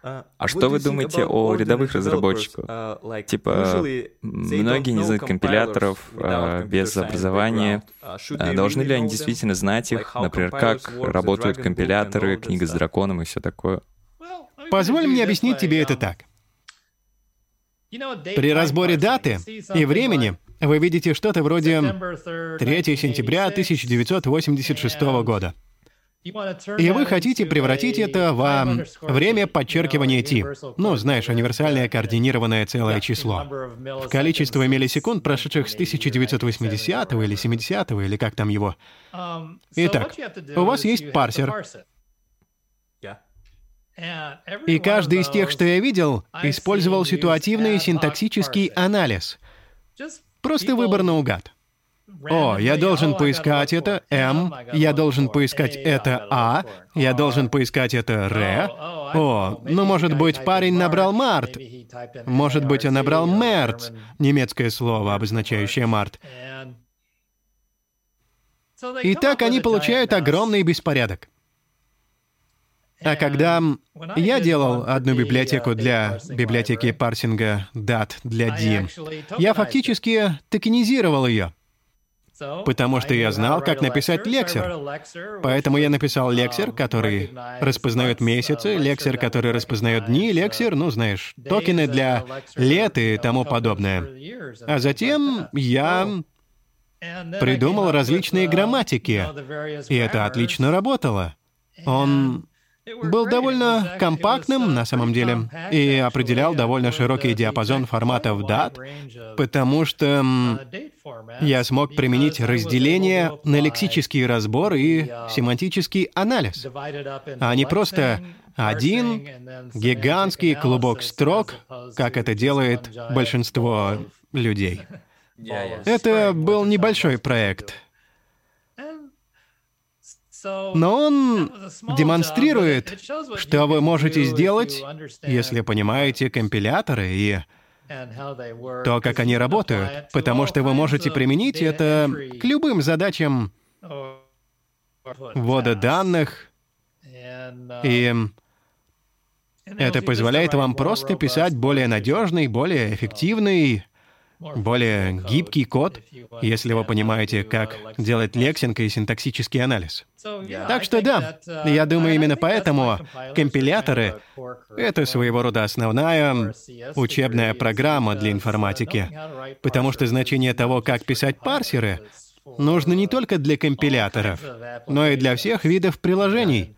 Uh, а что вы думаете о рядовых разработчиках? Uh, типа, многие не знают компиляторов uh, без образования. Должны ли они действительно знать их? Например, как работают компиляторы, книга с драконом и все такое? Позволь мне объяснить тебе это так. При разборе даты и времени вы видите что-то вроде 3 сентября 1986 года. И вы хотите превратить это в время подчеркивания T. Ну, знаешь, универсальное координированное целое число. В количество миллисекунд, прошедших с 1980 или 70 или как там его. Итак, у вас есть парсер. И каждый из тех, что я видел, использовал ситуативный синтаксический анализ. Просто выбор наугад. О, я должен поискать это М, я должен поискать это А, я должен поискать это Р. О, ну, может быть, парень набрал Март. Может быть, он набрал Мерц, немецкое слово, обозначающее Март. И так они получают огромный беспорядок. А когда я делал одну библиотеку для библиотеки парсинга DAT для D, я фактически токенизировал ее. потому что я знал, как написать лексер. Поэтому я написал лексер, который распознает месяцы, лексер, который распознает дни, лексер, ну, знаешь, токены для лет и тому подобное. А затем я придумал различные грамматики, и это отлично работало. Он был довольно компактным на самом деле и определял довольно широкий диапазон форматов дат, потому что я смог применить разделение на лексический разбор и семантический анализ, а не просто один гигантский клубок строк, как это делает большинство людей. Это был небольшой проект — но он демонстрирует, что вы можете сделать, если понимаете компиляторы и то, как они работают, потому что вы можете применить это к любым задачам ввода данных, и это позволяет вам просто писать более надежный, более эффективный более гибкий код, если вы понимаете, как делать лексинг и синтаксический анализ. Так что да, я думаю, именно поэтому компиляторы — это своего рода основная учебная программа для информатики, потому что значение того, как писать парсеры, нужно не только для компиляторов, но и для всех видов приложений —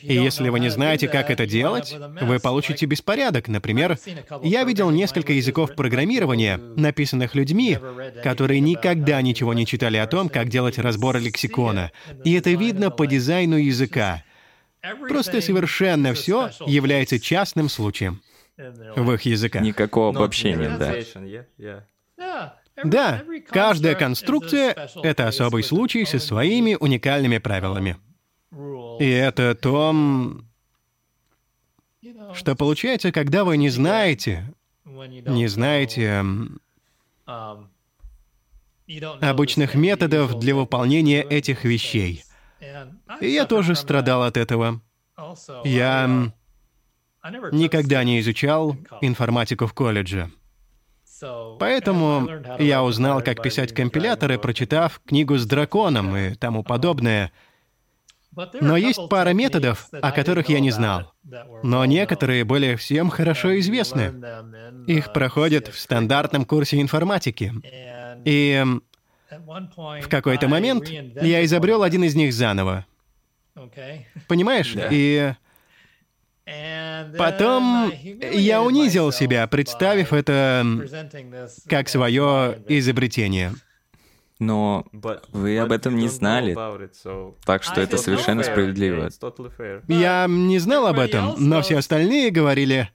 и если вы не знаете, как это делать, вы получите беспорядок. Например, я видел несколько языков программирования, написанных людьми, которые никогда ничего не читали о том, как делать разбор лексикона. И это видно по дизайну языка. Просто совершенно все является частным случаем в их языках. Никакого обобщения, да. Да, каждая конструкция — это особый случай со своими уникальными правилами. И это то, что получается, когда вы не знаете, не знаете обычных методов для выполнения этих вещей. И я тоже страдал от этого. Я никогда не изучал информатику в колледже. Поэтому я узнал, как писать компиляторы, прочитав книгу с драконом и тому подобное — но есть пара методов, о которых я не знал. Но некоторые были всем хорошо известны. Их проходят в стандартном курсе информатики. И в какой-то момент я изобрел один из них заново. Понимаешь? И потом я унизил себя, представив это как свое изобретение. Но вы об этом не знали, так что это совершенно справедливо. Я не знал об этом, но все остальные говорили,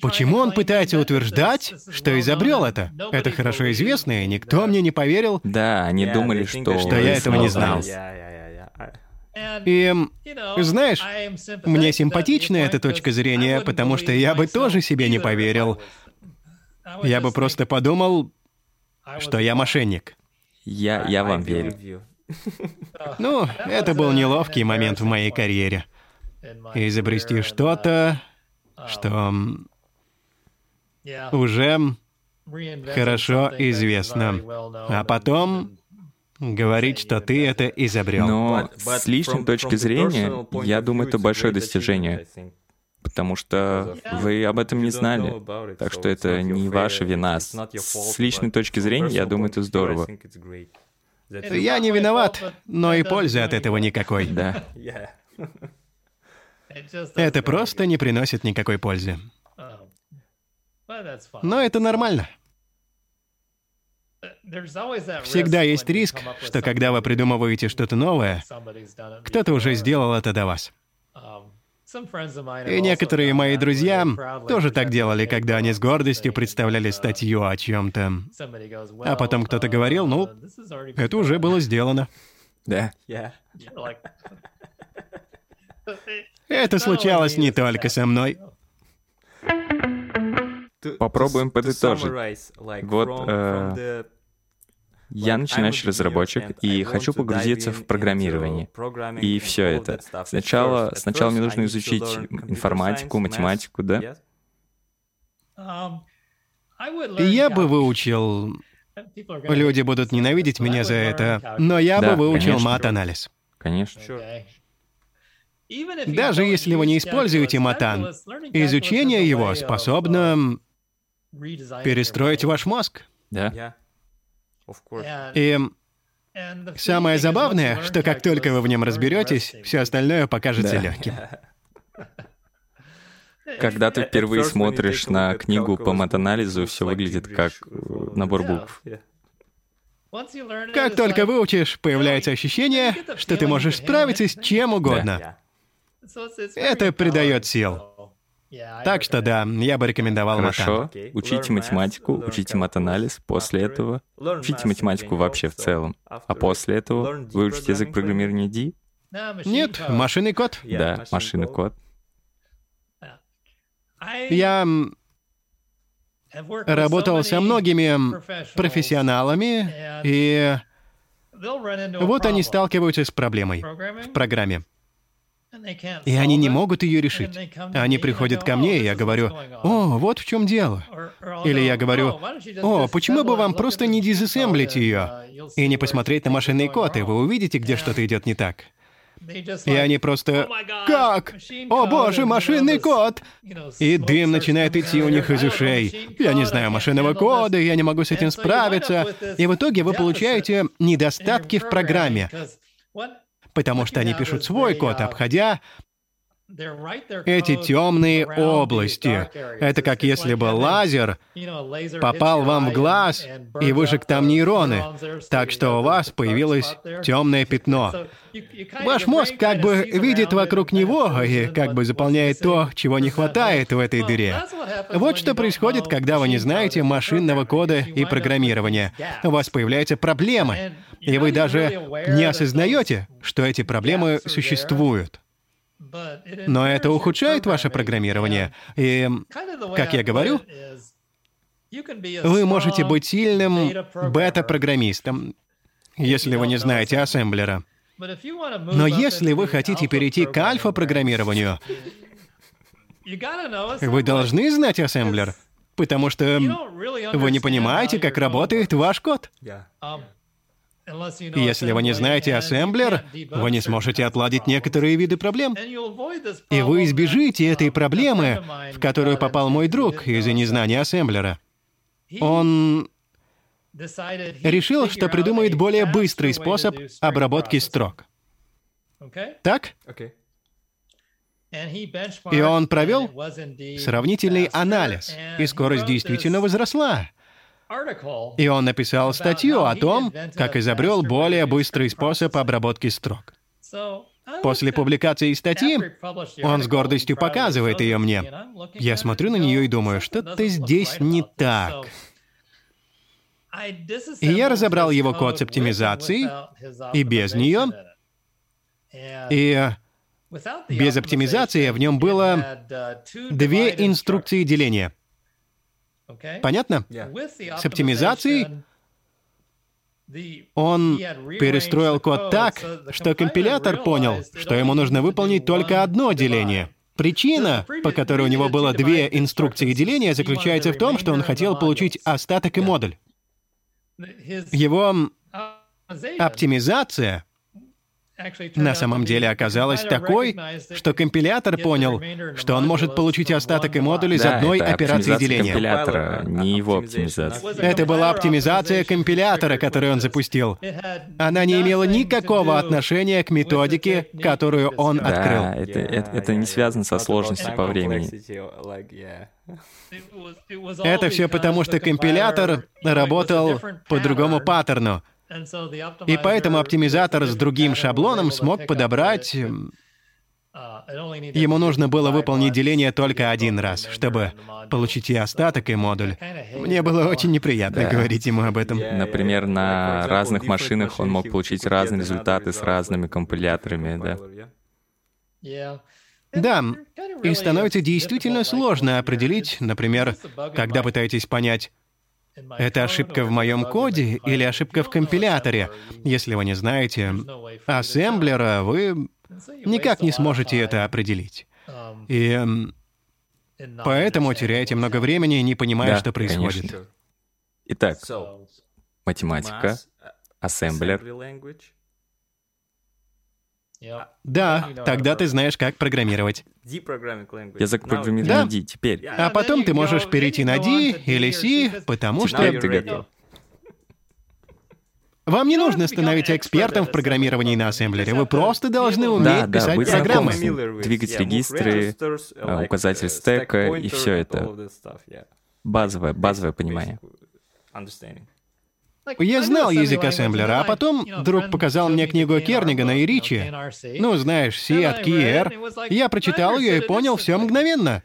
Почему он пытается утверждать, что изобрел это? Это хорошо известно, и никто мне не поверил. Да, они думали, что... Что я этого не знал. И, знаешь, мне симпатична эта точка зрения, потому что я бы тоже себе не поверил. Я бы просто подумал, что я мошенник. Я, я вам верю. (laughs) Ну, это был неловкий момент в моей карьере. Изобрести что-то, что уже хорошо известно. А потом говорить, что ты это изобрел. Но с личной точки зрения, я думаю, это большое достижение потому что вы об этом не знали. Так что это не ваша вина. С личной точки зрения, я думаю, это здорово. Я не виноват, но и пользы от этого никакой. Да. Это просто не приносит никакой пользы. Но это нормально. Всегда есть риск, что когда вы придумываете что-то новое, кто-то уже сделал это до вас. И некоторые мои друзья тоже так делали, когда они с гордостью представляли статью о чем-то. А потом кто-то говорил, ну, это уже было сделано. Да. (laughs) Это случалось не только со мной. Попробуем подытожить. Вот э, я начинающий разработчик и хочу погрузиться в программирование. И все это. Сначала, сначала мне нужно изучить информатику, математику, да? Я бы выучил Люди будут ненавидеть меня за это, но я да, бы выучил мат-анализ. Конечно. Даже если вы не используете матан, изучение его способно перестроить ваш мозг. Да. И самое забавное, что как только вы в нем разберетесь, все остальное покажется да. легким. (laughs) Когда ты впервые смотришь на книгу по матанализу, все выглядит как набор букв. Как только выучишь, появляется ощущение, что ты можешь справиться с чем угодно. Это придает сил. Так что да, я бы рекомендовал Хорошо. Матан. Учите математику, учите матанализ, после этого учите математику вообще в целом. А после этого выучите язык программирования D? Нет, машинный код. Да, машинный код. Я работал со многими профессионалами, и вот они сталкиваются с проблемой в программе. И они не могут ее решить. Они приходят ко мне, и я говорю, «О, вот в чем дело». Или я говорю, «О, почему бы вам просто не дизассемблить ее и не посмотреть на машинный код, и вы увидите, где что-то идет не так». И они просто «Как? О боже, машинный код!» И дым начинает идти у них из ушей. Я не знаю машинного кода, я не могу с этим справиться. И в итоге вы получаете недостатки в программе потому что они пишут свой код, обходя эти темные области. Это как если бы лазер попал вам в глаз и выжег там нейроны, так что у вас появилось темное пятно. Ваш мозг как бы видит вокруг него и как бы заполняет то, чего не (laughs) хватает в этой дыре. Вот что происходит, когда вы не знаете машинного кода и программирования. У вас появляются проблемы, и вы даже не осознаете, что эти проблемы существуют. Но это ухудшает ваше программирование. И, как я говорю, вы можете быть сильным бета-программистом, если вы не знаете ассемблера. Но если вы хотите перейти к альфа-программированию, (laughs) вы должны знать ассемблер, потому что вы не понимаете, как работает ваш код. Если вы не знаете ассемблер, вы не сможете отладить некоторые виды проблем. И вы избежите этой проблемы, в которую попал мой друг из-за незнания ассемблера. Он решил, что придумает более быстрый способ обработки строк. Так? И он провел сравнительный анализ, и скорость действительно возросла. И он написал статью о том, как изобрел более быстрый способ обработки строк. После публикации статьи он с гордостью показывает ее мне. Я смотрю на нее и думаю, что-то здесь не так. И я разобрал его код с оптимизацией, и без нее, и без оптимизации в нем было две инструкции деления. Понятно? С оптимизацией он перестроил код так, что компилятор понял, что ему нужно выполнить только одно деление. Причина, по которой у него было две инструкции деления, заключается в том, что он хотел получить остаток и модуль. Его оптимизация на самом деле оказалась такой, что компилятор понял, что он может получить остаток и модуль из да, одной операции деления. компилятора, не его оптимизация. Это была оптимизация компилятора, которую он запустил. Она не имела никакого отношения к методике, которую он да, открыл. Это, это, это не связано со сложностью по времени. Это все потому, что компилятор работал по другому паттерну. И поэтому оптимизатор с другим шаблоном смог подобрать... Ему нужно было выполнить деление только один раз, чтобы получить и остаток, и модуль. Мне было очень неприятно да. говорить ему об этом. Например, на разных машинах он мог получить разные результаты с разными компиляторами, да? Да, и становится действительно сложно определить, например, когда пытаетесь понять, это ошибка в моем коде или ошибка в компиляторе? Если вы не знаете ассемблера, вы никак не сможете это определить. И поэтому теряете много времени, не понимая, да, что происходит. Конечно. Итак, математика, ассемблер. Да, тогда ты знаешь, как программировать. Язык программирования да. D теперь. А потом ты можешь перейти на D или C, потому что... ты готов. Вам не нужно становиться экспертом в программировании на ассемблере. Вы просто должны уметь да, писать да, программы. Двигать регистры, а, указатель стека и все это. Базовое, базовое понимание. Я знал язык ассемблера, а потом друг показал мне книгу Кернигана и Ричи. Ну, знаешь, C от R. Я прочитал ее и понял все мгновенно.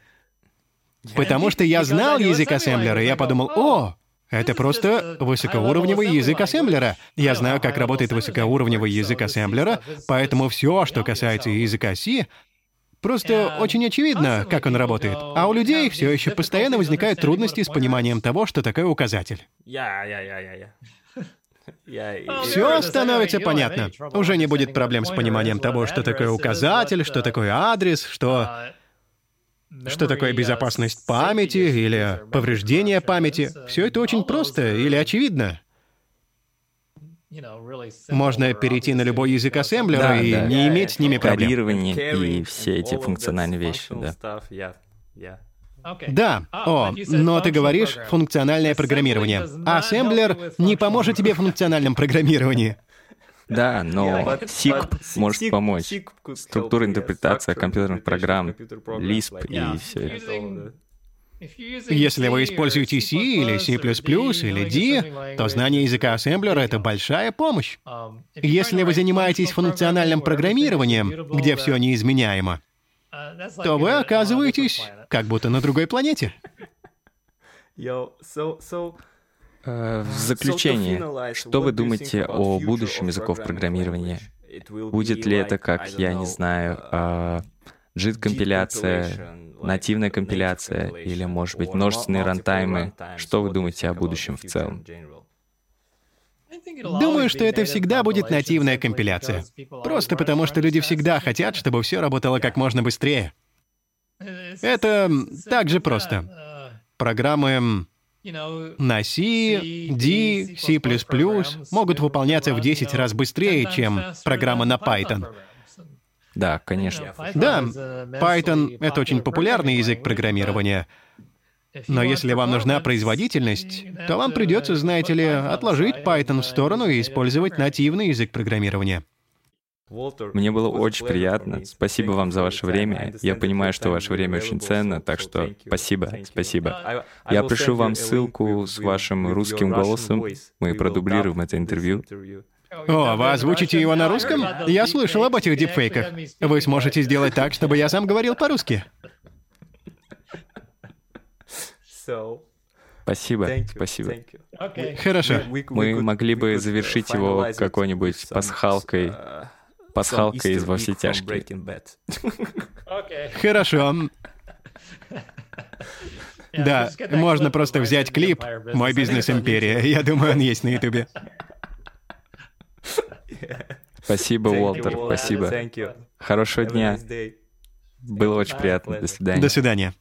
(laughs) Потому что я знал язык ассемблера, и я подумал, о, это просто высокоуровневый язык ассемблера. Я знаю, как работает высокоуровневый язык ассемблера, поэтому все, что касается языка C, Просто очень очевидно, как он работает. А у людей все еще постоянно возникают трудности с пониманием того, что такое указатель. (laughs) Все становится понятно. Уже не будет проблем с пониманием того, что такое указатель, что такое адрес, что... Что такое безопасность памяти или повреждение памяти. Все это очень просто или очевидно. Можно перейти на любой язык ассемблера да, и да. не иметь с ними проблем. Кодирование и все эти функциональные вещи, да. Да, о, но ты говоришь функциональное программирование. Ассемблер не поможет тебе в функциональном программировании. Да, но SIGP может помочь. Структура интерпретация компьютерных программ, Lisp и все это. Если вы используете C или C++ или D, то знание языка ассемблера — это большая помощь. Если вы занимаетесь функциональным программированием, где все неизменяемо, то вы оказываетесь как будто на другой планете. Э, в заключение, что вы думаете о будущем языков программирования? Будет ли это, как, я не знаю, JIT-компиляция, нативная компиляция или, может быть, множественные рантаймы. Что вы думаете о будущем в целом? Думаю, что это всегда будет нативная компиляция. Просто потому, что люди всегда хотят, чтобы все работало как можно быстрее. Это так же просто. Программы на C, D, C++ могут выполняться в 10 раз быстрее, чем программа на Python. Да, конечно. Да, Python — это очень популярный язык программирования. Но если вам нужна производительность, то вам придется, знаете ли, отложить Python в сторону и использовать нативный язык программирования. Мне было очень приятно. Спасибо вам за ваше время. Я понимаю, что ваше время очень ценно, так что спасибо, спасибо. Я пришлю вам ссылку с вашим русским голосом. Мы продублируем это интервью. О, вы озвучите его на русском? Я слышал об этих дипфейках. Вы сможете сделать так, чтобы я сам говорил по-русски. Спасибо, спасибо. Хорошо. Мы могли бы завершить его какой-нибудь пасхалкой. Пасхалкой из «Во все тяжкие». Хорошо. Да, можно просто взять клип «Мой бизнес империя». Я думаю, он есть на Ютубе. Спасибо, Уолтер, спасибо. Хорошего дня. Было очень приятно. До свидания. До свидания.